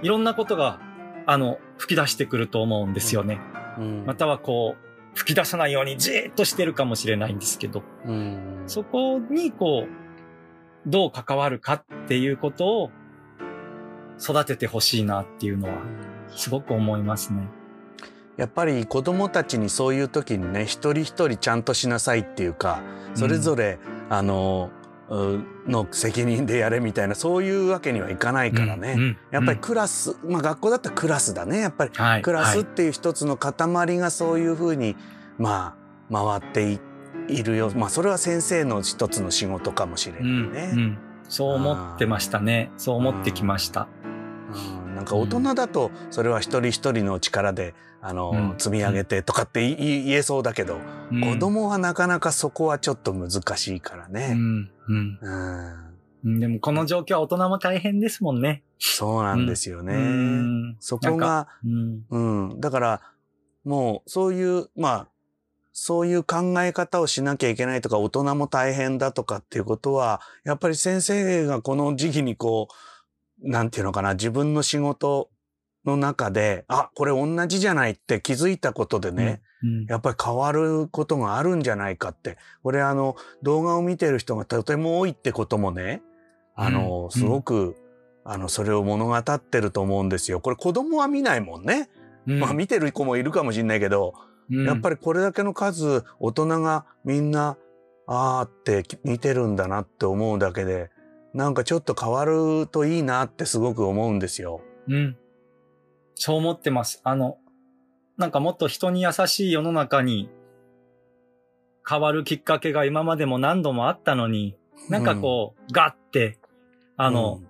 いろんなことが、あの、吹き出してくると思うんですよね。うん。またはこう、吹き出さないようにじーっとしてるかもしれないんですけど、うん。そこにこう、どう関わるかっていうことを育ててほしいなっていうのは、すごく思いますね。やっぱり子供たちにそういう時にね一人一人ちゃんとしなさいっていうかそれぞれ、あのうの責任でやれみたいなそういうわけにはいかないからね、うんうんやっぱりクラス、まあ学校だったらクラスだね。やっぱりはいクラスっはいていう一つの塊がそういうふうにまあ回っていいるよ。まあそれは先生の一つの仕事かもしれないうんね。うん。そう思ってましたね。そう思ってきました。うんなんか大人だとそれは一人一人の力であの、うん。積み上げてとかって言えそうだけど、うん。子供はなかなかそこはちょっと難しいからうね。んうん。うん。うん。でもこの状況は大人も大変ですもんね。そうなんですよね。うん。そこが、うん。うん、だからもうそういうまあそういう考え方をしなきゃいけないとか大人も大変だとかっていうことはやっぱり先生がこの時期にこうなんていうのかな自分の仕事の中であこれ同じじゃないって気づいたことでね、うんやっぱり変わることがあるんじゃないかって。これあの動画を見てる人がとても多いってこともね、あの、うんすごく、あの、それを物語ってると思うんですよ。これ子供は見ないもんね。うんまあ見てる子もいるかもしれないけど、やっぱりこれだけの数、大人がみんな、あーって見てるんだなって思うだけで、なんかちょっと変わるといいなってすごく思うんですよ。うん。そう思ってます。あの、なんかもっと人に優しい世の中に変わるきっかけが今までも何度もあったのに、なんかこう、ガッて、あの、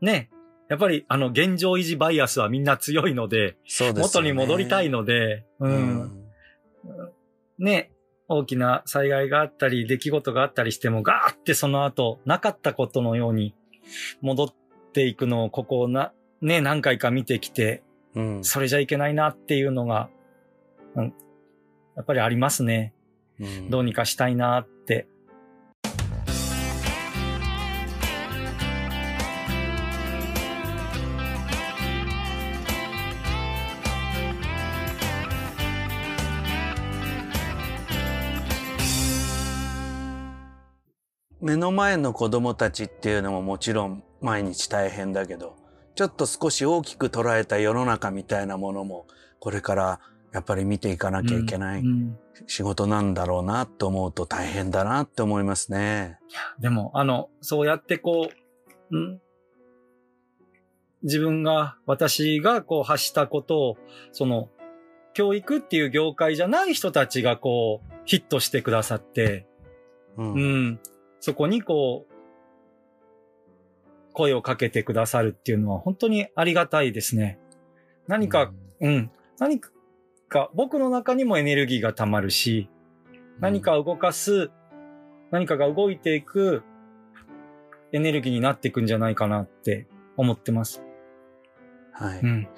ね、やっぱりあの現状維持バイアスはみんな強いので、でね元に戻りたいので、う。うんん。ね、大きな災害があったり、出来事があったりしても、ガーってその後、なかったことのように戻っていくのを、ここをな、ね、何回か見てきて、うん。それじゃいけないなっていうのが、うん、やっぱりありますね。うんどうにかしたいなっ目の前の子供たちっていうのももちろん毎日大変だけど、ちょっと少し大きく捉えた世の中みたいなものも、これからやっぱり見ていかなきゃいけないうん仕事なんだろうなと思うと大変だなって思いますね。でも、あの、そうやってこう、ん？自分が、私がこう発したことを、その、教育っていう業界じゃない人たちがこう、ヒットしてくださって、うん。うん。そこにこう、声をかけてくださるっていうのは本当にありがたいですね。何か、うん。何か、僕の中にもエネルギーが溜まるし、何かを動かす、何かが動いていくエネルギーになっていくんじゃないかなって思ってます。はい。うん。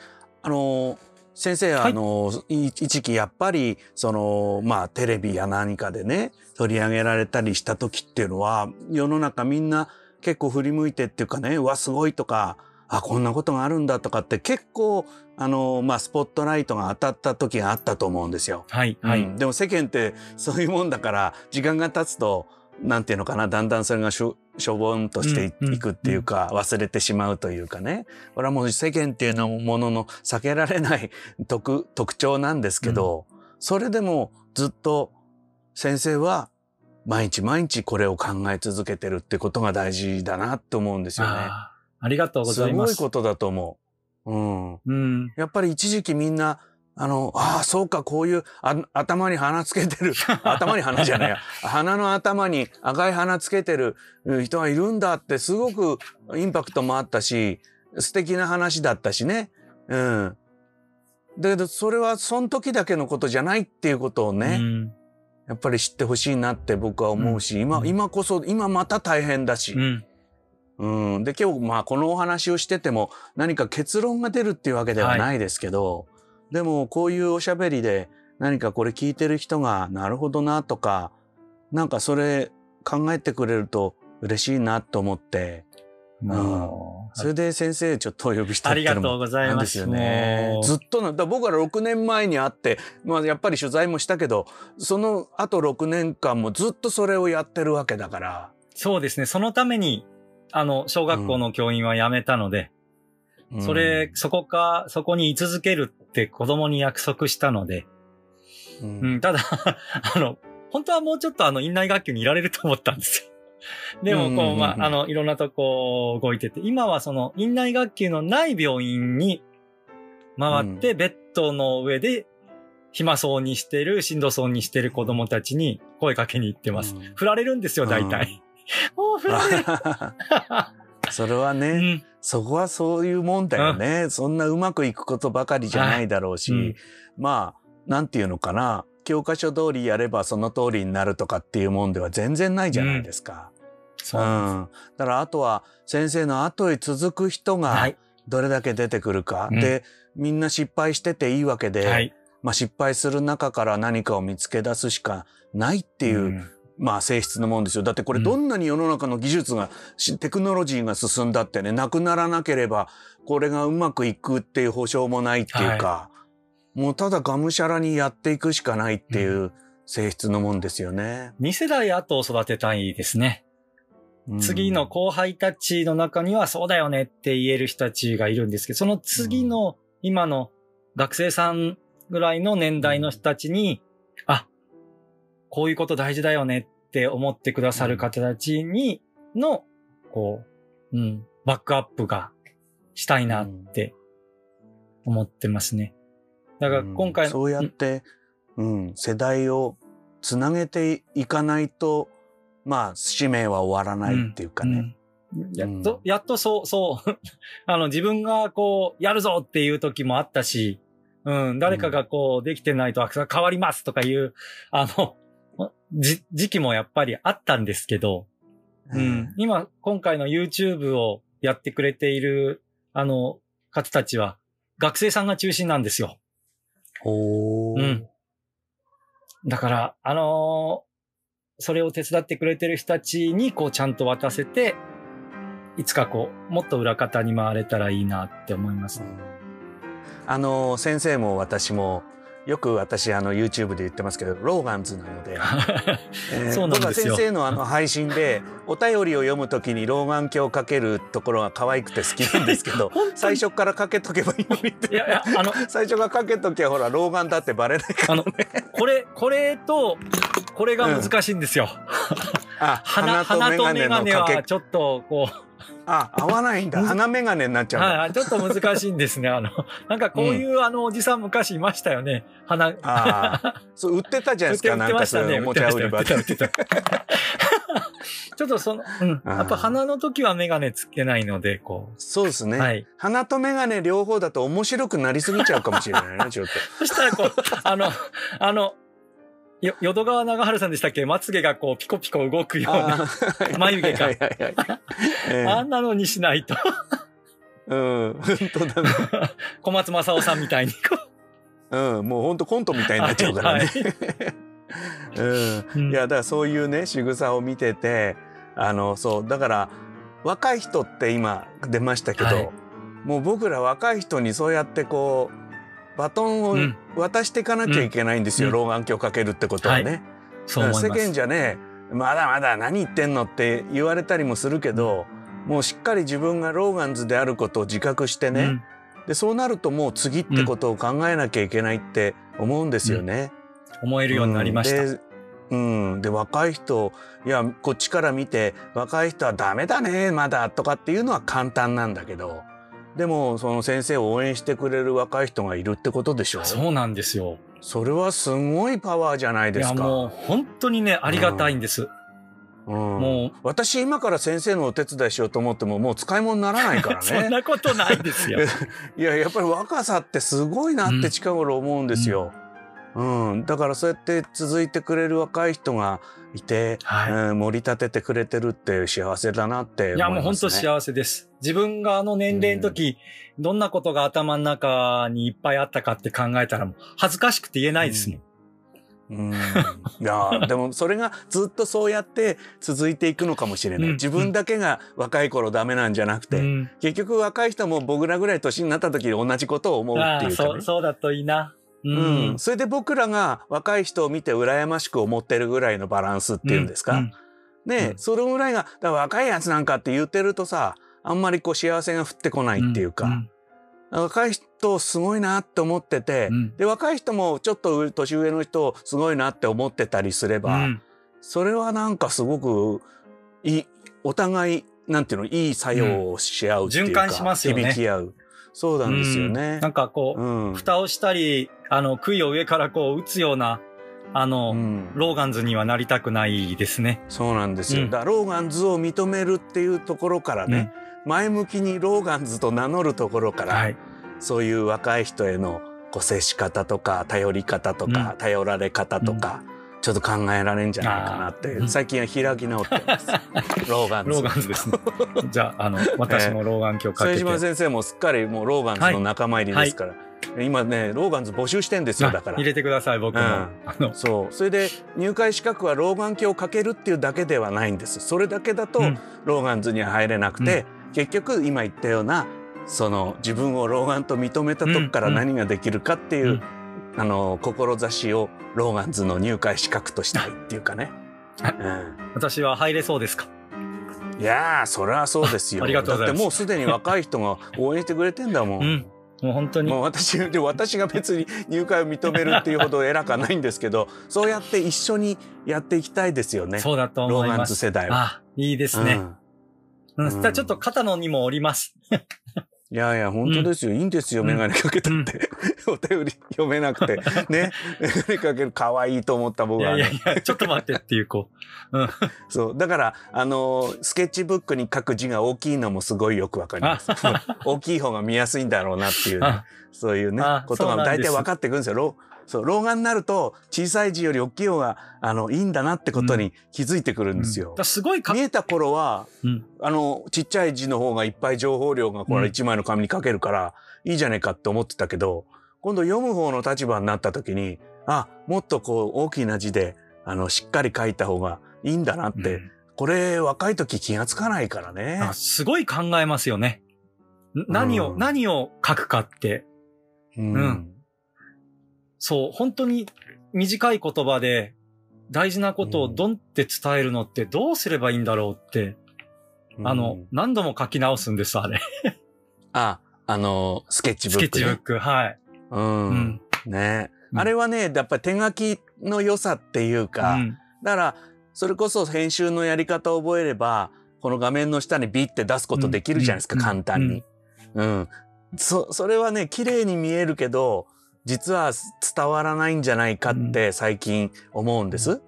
あの先生、はいあのい一時期やっぱりそのまあテレビや何かでね取り上げられたりした時っていうのは世の中みんな結構振り向いてっていうかねうわすごいとかあこんなことがあるんだとかって結構あのまあスポットライトが当たった時があったと思うんですよ。はい、はい。うんでも世間ってそういうもんだから時間が経つとなんていうのかなだんだんそれがしょしょぼんとしてい,、うんうんくっていうか忘れてしまうというかねこれはもう世間っていうのものの避けられない特特徴なんですけど、それでもずっと先生は毎日毎日これを考え続けてるってことが大事だなって思うんですよね。ありがとうごすざいます。ごいことだと思う。うん。うん。やっぱり一時期みんな、あの、ああ、そうか、こういうあ頭に花つけてる、頭に花じゃないや、花の頭に赤い花つけてるうん人がいるんだってすごくインパクトもあったし、素敵な話だったしね。うん。だけど、それはその時だけのことじゃないっていうことをね、うん。やっぱり知ってほしいなって僕は思うし、今、うん今こそ、今また大変だし。うん。うん。で、今日、まあ、このお話をしてても、何か結論が出るっていうわけではないですけど、でも、こういうおしゃべりで、何かこれ聞いてる人が、なるほどな、とか、なんかそれ考えてくれると嬉しいなと思って、もうそれで先生ちょっとお呼びしたっていうのもありがとうございます。なんですよね。ずっとな、だから僕ら6年前に会って、まあやっぱり取材もしたけど、その後6年間もずっとそれをやってるわけだから。そうですね。そのために、あの、小学校の教員は辞めたので、うん。それ、、そこか、そこに居続けるって子供に約束したので、うんうん、ただ、あの、本当はもうちょっとあの、院内学級にいられると思ったんですよ。でも、こう、まあ、あの、いろんなとこ動いてて、今はその、院内学級のない病院に回って、ベッドの上で、暇そうにしてる、しんどそうにしてる子供たちに声かけに行ってます。うん振られるんですよ、大体。もう 振られる。それはね、うんそこはそういうもんだよね。そんなうまくいくことばかりじゃないだろうし、はいうんまあ、なんていうのかな。教科書通りやればその通りになるとかっていうもんでは全然ないじゃないですか。そうなんん。だからあとは先生の後へ続く人がい。どれだけ出てくるか。うんで、みんな失敗してていいわけで、はい。まあ失敗する中から何かを見つけ出すしかないっていう、うんまあ性質のもんですよ。だってこれうんどんなに世の中の技術が、しテクノロジーが進んだってね、なくならなければ、これがうまくいくっていう保証もないっていうか、もうただがむしゃらにやっていくしかないっていう性質のもんですよね。2世代後を育てたいですね。うん次の後輩たちの中にはそうだよねって言える人たちがいるんですけど、その次の今の学生さんぐらいの年代の人たちに、あ、こういうこと大事だよねって思ってくださる方たちにの、こう、うん、バックアップがしたいなって思ってますね。だから今回の、うんそうやって、うん、世代をつなげていかないと、まあ、使命は終わらないっていうかね。うん。やっと、やっとそう、そう、あの、自分がこう、やるぞっていう時もあったし、うん、誰かがこう、できてないと、あ変わりますとかいう、あの、じ、時期もやっぱりあったんですけど、うん、今、今回の YouTube をやってくれている、あの、方たちは、学生さんが中心なんですよ。ほーうん。だから、あのーそれを手伝ってくれてる人たちに、こう、ちゃんと渡せて、いつかこう、もっと裏方に回れたらいいなって思います。あの先生も私もよく私あの YouTube で言ってますけどローガンズなので、僕は先生のあの配信でお便りを読むときに老眼鏡をかけるところが可愛くて好きなんですけど 最初からかけとけばいいのにって。いやいや、あの、最初からかけときゃほら老眼だってバレないからあの、これ、これと、これが難しいんですよ。あ鼻、鼻とメガネかけはちょっと、こう、あ合わないんだ鼻眼鏡になっちゃうはいはい、ちょっと難しいんですね。あの、なんかこういう、あの、おじさん昔いましたよね。鼻、ああそう売ってたじゃないですか売ってなんかそういうおもちゃ売り場 ちょっとその、うん。やっぱ鼻の時はメガネつけないので、こう。そうですね、はい。鼻と眼鏡両方だと面白くなりすぎちゃうかもしれないなちょっと。そしたらこう、あの、あの、よ、淀川長春さんでしたっけ？まつげがこう、ピコピコ動くような。眉毛かはいはいはいはいええあんなのにしないと。うん、本当だね。小松正夫さんみたいにこう。うん、もうほんとコントみたいになっちゃうからね。うん、うんいやだからそういうね仕草を見ててあのそうだから若い人って今出ましたけど、はいもう僕ら若い人にそうやってこうバトンをうん。渡していかなきゃいけないんですよ、うん。老眼鏡かけるってことはね。そう思い世間。じゃねまだまだ何言ってんのって言われたりもするけど、もうしっかり自分がローガンズであることを自覚してね、うん。でそうなるともう次ってことを考えなきゃいけないって思うんですよね。思えるようになりました。うん。でうん、で若い人いやこっちから見て若い人はダメだねまだとかっていうのは簡単なんだけどでもその先生を応援してくれる若い人がいるってことでしょ？そうなんですよ。それはすごいパワーじゃないいやですか。もう本当にね、ありがたいんです。うん、もう私今から先生のお手伝いしようと思ってももう使い物にならないから そんね。なことないですよ。いややっぱり若さってすごいなって近頃思うんですよ。うんだからそうやって続いてくれる若い人がいて、はい。うん盛り立ててくれてるって幸せだなって思います、ね。いや、もう本当幸せです。自分があの年齢の時、どんなことが頭の中にいっぱいあったかって考えたらもう恥ずかしくて言えないですもん。うん、いや でもそれがずっとそうやって続いていくのかもしれない、うん自分だけが若い頃ダメなんじゃなくて、うん結局若い人も僕らぐらい年になった時に同じことを思うっていうかねそう、そうだといいな。ううん。ん、それで僕らが若い人を見て羨ましく思ってるぐらいのバランスっていうんですか、うんね、うん。それぐらいがだ若いやつなんかって言ってるとさあんまりこう幸せが降ってこないっていうか、ん若い人すごいなって思ってて、うん。で若い人もちょっと上年上の人すごいなって思ってたりすれば、うん。それはなんかすごくいいお互いなんていうのいい作用をし合うっていうか、循環しますよね。響き合うそうなんですよねうん。なんかこう、うん蓋をしたり、あの、杭を上からこう打つような、あの、うんローガンズにはなりたくないですね。そうなんですよ。うんだローガンズを認めるっていうところからね、前向きにローガンズと名乗るところから、はい。そういう若い人へのこう接し方とか頼り方とか、うん頼られ方とか、ちょっと考えられんじゃないかなって、最近は開き直ってます。ローガンズ。ローガンズですね。じゃあ、あの、私も老眼鏡かけて。副島先生もすっかりもうローガンズの仲間入りですから、今ねローガンズ募集してんですよだから。あ入。れてください、僕も。うん。あの、そう。それで入会資格は老眼鏡をかけるっていうだけではないんです。それだけだと、うん。ローガンズには入れなくて、結局今言ったようなその自分を老眼と認めたとこからうん。何ができるかっていう、うんあの志をローガンズの入会資格としたいっていうかね。あう私は入れそうですか？ん、いやーそりゃそうですよ。ありがとうございますだってもうすでに若い人が応援してくれてんだもん。うん。もう本当に。もう私 で私が別に入会を認めるっていうほど偉くはないんですけどそうやって一緒にやっていきたいですよねそうだとローガン思います。ズ世代は。あ、いいですね。うんうん。ちょっと肩のにも折ります。いやいや本当ですよ、いいんですよ。うん。眼鏡かけたって、お便り読めなくて。ね。眼鏡かける可愛いと思った僕はいねやいや、ちょっと待ってっていう、こう。うん。そう。だからあのスケッチブックに書く字が大きいのもすごいよくわかります。大きい方が見やすいんだろうなっていう、ね。あ、そういうね。あことが大体分かってくるんですよ。老そう老眼になると小さい字より大きい方があのいいんだなってことに気づいてくるんですよだから。すごいか見、えた頃はうん。あのちっちゃい字の方がいっぱい情報量がこうんれ一枚の紙に書けるからいいじゃねえかって思ってたけど今度読む方の立場になった時にあもっとこう大きな字であのしっかり書いた方がいいんだなって、うんこれ若い時気がつかないからねあ。すごい考えますよね。ん何を、うん何を書くかって。うんうんそう、本当に短い言葉で大事なことをドンって伝えるのってどうすればいいんだろうって、あのうん、何度も書き直すんです、あれ。ああのスケッチブスケック、ね、ッチブック、はい。ううん。ん。ね、うん。あれはねやっぱり手書きの良さっていうか、うん。だからそれこそ編集のやり方を覚えればこの画面の下にビッて出すことできるじゃないですか、うん。簡単に。うん、そそれはね綺麗に見えるけど実は伝わらないんじゃないかって最近思うんです。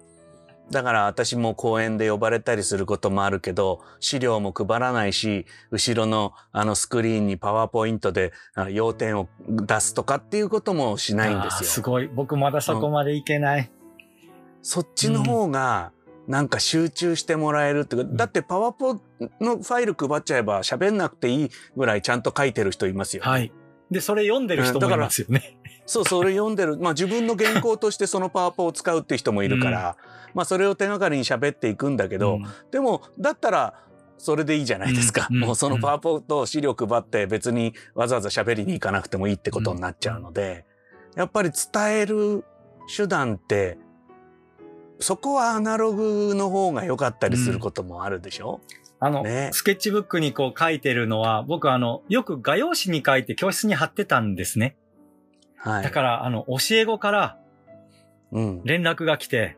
だから私も講演で呼ばれたりすることもあるけど資料も配らないし後ろのあのスクリーンにパワーポイントであ要点を出すとかっていうこともしないんですよ。すごい。僕まだそこまでいけない。そっちの方がなんか集中してもらえるっていうか、んだってパワポのファイル配っちゃえば喋んなくていいぐらいちゃんと書いてる人いますよ、ね。はい。で、それ読んでる人もいますよね。そう、それ読んでる。まあ自分の原稿としてそのパワポを使うっていう人もいるから、まあそれを手がかりに喋っていくんだけど、うんでも、だったら、それでいいじゃないですか。うんうんもうそのパワポと資料配って別にわざわざ喋りに行かなくてもいいってことになっちゃうので、やっぱり伝える手段って、そこはアナログの方が良かったりすることもあるでしょ、あの、ねスケッチブックにこう書いてるのは、僕あの、よく画用紙に書いて教室に貼ってたんですね。はい。だから、あの、教え子からうん。連絡が来て、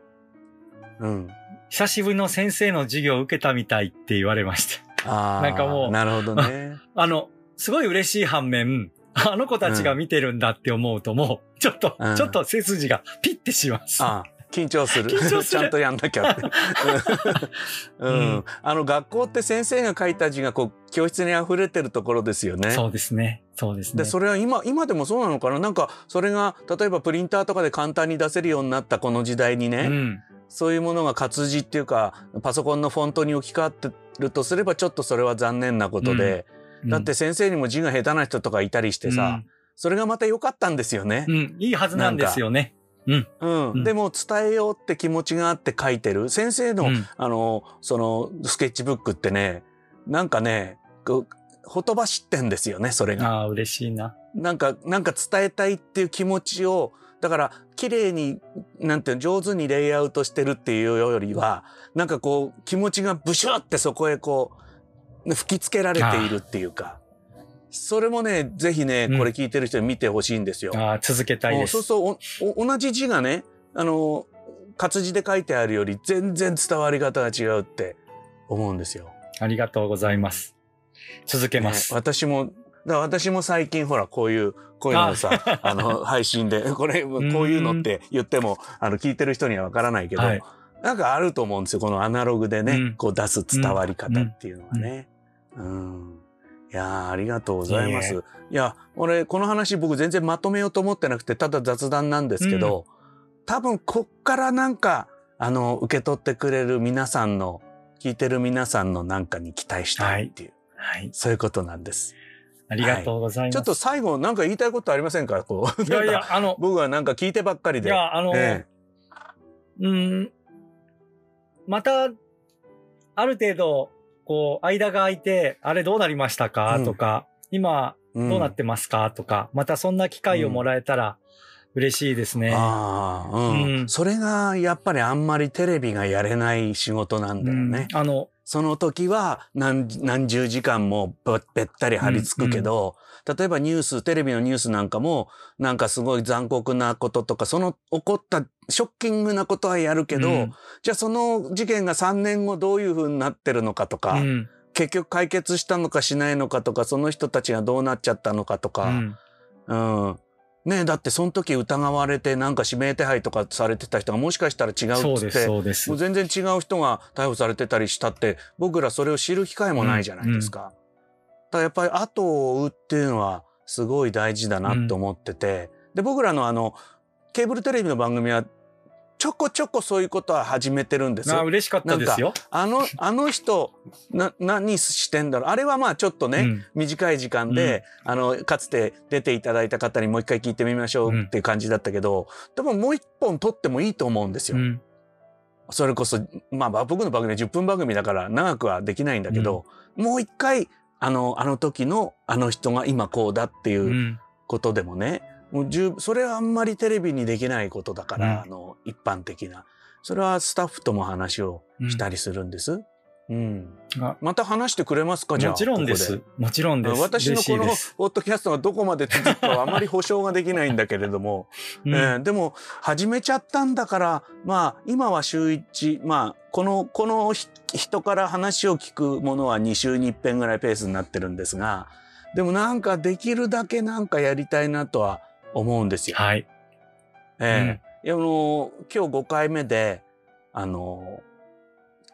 うん。久しぶりの先生の授業を受けたみたいって言われました。ああ。なんかもうなるほどね。あの、すごい嬉しい反面、あの子たちが見てるんだって思うともう、ちょっと、うんちょっと背筋がピッてします。ああ緊張する。ちゃんとやんなきゃって。うん。うんあの、学校って先生が書いた字がこう、教室に溢れてるところですよね。そうですね。そうですね。で、それは今、今でもそうなのかな？なんか、それが、例えばプリンターとかで簡単に出せるようになったこの時代にね、うん。そういうものが活字っていうか、パソコンのフォントに置き換わってるとすれば、ちょっとそれは残念なことで、だって先生にも字が下手な人とかいたりしてさ、それがまた良かったんですよね。うん、うん、いいはずなんですよね。うん。うんでも伝えようって気持ちがあって書いてる。先生の、うんあの、その、スケッチブックってね、なんかね、ほとばしってんですよね、それが。ああ、嬉しいな。なんか、なんか伝えたいっていう気持ちを、だから、綺麗に、なんていうの、上手にレイアウトしてるっていうよりは、なんかこう、気持ちがブシュってそこへこう、吹きつけられているっていうか、それもね、ぜひねうん、これ聞いてる人に見てほしいんですよ。ああ、続けたいです。そうそうおお同じ字がねあの活字で書いてあるより全然伝わり方が違うって思うんですよ。ありがとうございます。続けます。ね私もだ私も最近ほらこういうこういうのさ あの配信でこれこういうのって言ってもあの聞いてる人にはわからないけど、はいなんかあると思うんですよこのアナログでね、うんこう出す伝わり方っていうのはね。うんいやーありがとうございます。いえいや俺この話僕全然まとめようと思ってなくてただ雑談なんですけど、多分こっからなんかあの受け取ってくれる皆さんの聞いてる皆さんのなんかに期待したいっていう、はい。そういうことなんです。ありがとうございます。ちょっと最後なんか言いたいことありませんか？こう。いやいや、あの、僕はなんか聞いてばっかりで。いや、あの、えうん、また、ある程度、こう、間が空いて、あれどうなりましたか、うん。とか、今、えどうなってますか、とか、またそんな機会をもらえたら嬉しいですね。ああ、うん、うん。それがやっぱりあんまりテレビがやれない仕事なんだよね。うん。あの、その時は何何十時間もべべったり張り付くけど、例えばニュース、テレビのニュースなんかも、なんかすごい残酷なこととか、その起こったショッキングなことはやるけど、うんじゃあその事件が3年後どういう風になってるのかとか、うん結局解決したのかしないのかとか、その人たちがどうなっちゃったのかとうか、んうん。ねえだってその時疑われてなんか指名手配とかされてた人がもしかしたら違うっつって、もう。全然違う人が逮捕されてたりしたって、僕らそれを知る機会もないじゃないですか。だからやっぱり後を追うっていうのはすごい大事だなと思ってて、で、僕らのあの、ケーブルテレビの番組はちょこちょこそういうことは始めてるんですよ。あ嬉しかったですよ。あの、あの人、な、何してんだろう？あれはまあちょっとね、うん短い時間で、あの、かつて出ていただいた方にもう一回聞いてみましょうっていう感じだったけど、でももう一本撮ってもいいと思うんですよ。うんそれこそ、まあ僕の番組は10分番組だから長くはできないんだけど、もう一回、あの、あの時のあの人が今こうだっていううんことでもね、もう十それはあんまりテレビにできないことだから、うんあの、一般的な。それはスタッフとも話をしたりするんです。うん。あまた話してくれますかじゃあ。もちろんで。す。もちろんです。私のこのポッドキャストがどこまで続くかはあまり保証ができないんだけれども、うんえーでも始めちゃったんだからまあ今は週1まあこのこのひ人から話を聞くものは2週に1遍ぐらいペースになってるんですがでもなんかできるだけなんかやりたいなとは思うんですよ。はい。ええいやあの今日5回目であの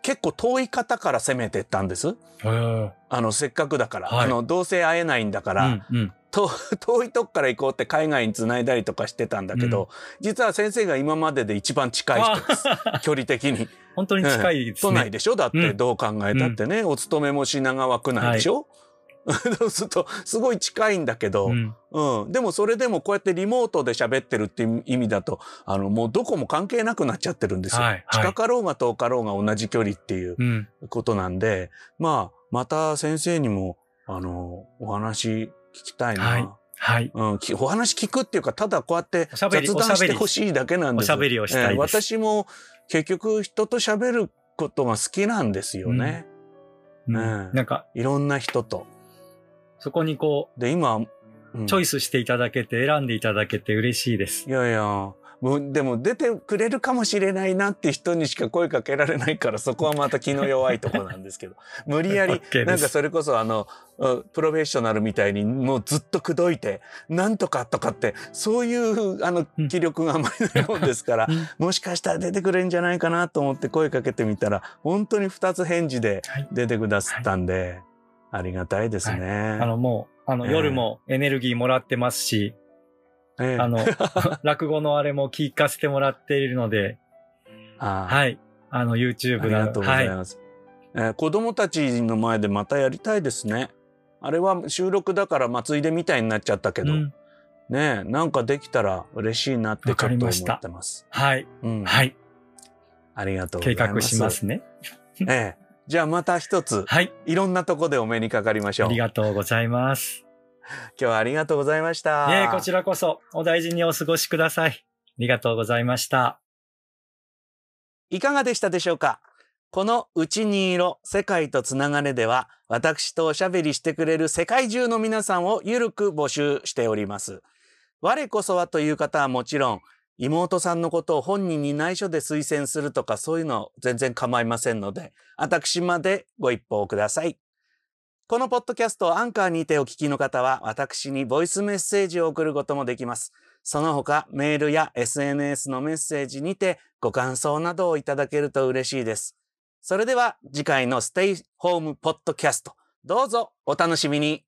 結構遠い方から攻めてったんです。うんあのせっかくだから、はい。あのどうせ会えないんだから、うんうん。と 遠いとこから行こうって海外に繋いだりとかしてたんだけど、実は先生が今までで一番近い人です。距離的に。本当に近いですね。都内でしょ？だってうん。どう考えたってね、お勤めも品川区内でしょ、そう するとすごい近いんだけど、うん。うん、でもそれでもこうやってリモートで喋ってるっていう意味だとあのもうどこも関係なくなっちゃってるんですよ。はいはい近かろうが遠かろうが同じ距離っていううん。ことなんでまあまた先生にもあのお話聞きたいな。はいはい。うん、きお話聞くっていうかただこうやって雑談してほしいだけなんですおしゃべりをしたいですえー私も結局人と喋ることが好きなんですよね。うんうんなんか、いろんな人と。そこにこで今、うん。う、チョイスしていただけて、選んでいただけて嬉しいです。い。やいや、もうでも出てくれるかもしれないなって人にしか声かけられないからそこはまた気の弱いとこなんですけど。無理やり OK です。なんかそれこそあのうんプロフェッショナルみたいにもうずっと口説いてなんとかとかってそういうあのうん気力があまりないもんですからうん。もしかしたら出てくれるんじゃないかなと思って声かけてみたら本当に2つ返事ではい。出てくださったんで、ありがたいですね。あの、もう、あの、ええ夜もエネルギーもらってますし、ええあの、落語のあれも聞かせてもらっているので、あはい。あの、あ YouTube りがとうございはます。えー子供たちの前でまたやりたいですね。あれは収録だからまあついでみたいになっちゃったけい。ど、うんねえなんかできたら嬉しいなってちょっと思ってます。はい。うん、はい。ありがとうござ計います。画しますね。ええじゃあまた一つはい。いろんなとこでお目にかかりましょう。今ありがとうございます。日はありがとうございました。いえ、こちらこそ、お大事にお過ごしください。ありがとうございました。いかがでしたでしょうか？このうちに色世界とつながれでは私とおしゃべりしてくれる世界中の皆さんをゆるく募集しております。我こそはという方はもちろん妹さんのことを本人に内緒で推薦するとかそういうの全然構いませんので私までご一報ください。このポッドキャストをアンカーにてお聞きの方は私にボイスメッセージを送ることもできます。その他メールや SNS のメッセージにてご感想などをいただけると嬉しいです。それでは次回のステイホームポッドキャストどうぞお楽しみに。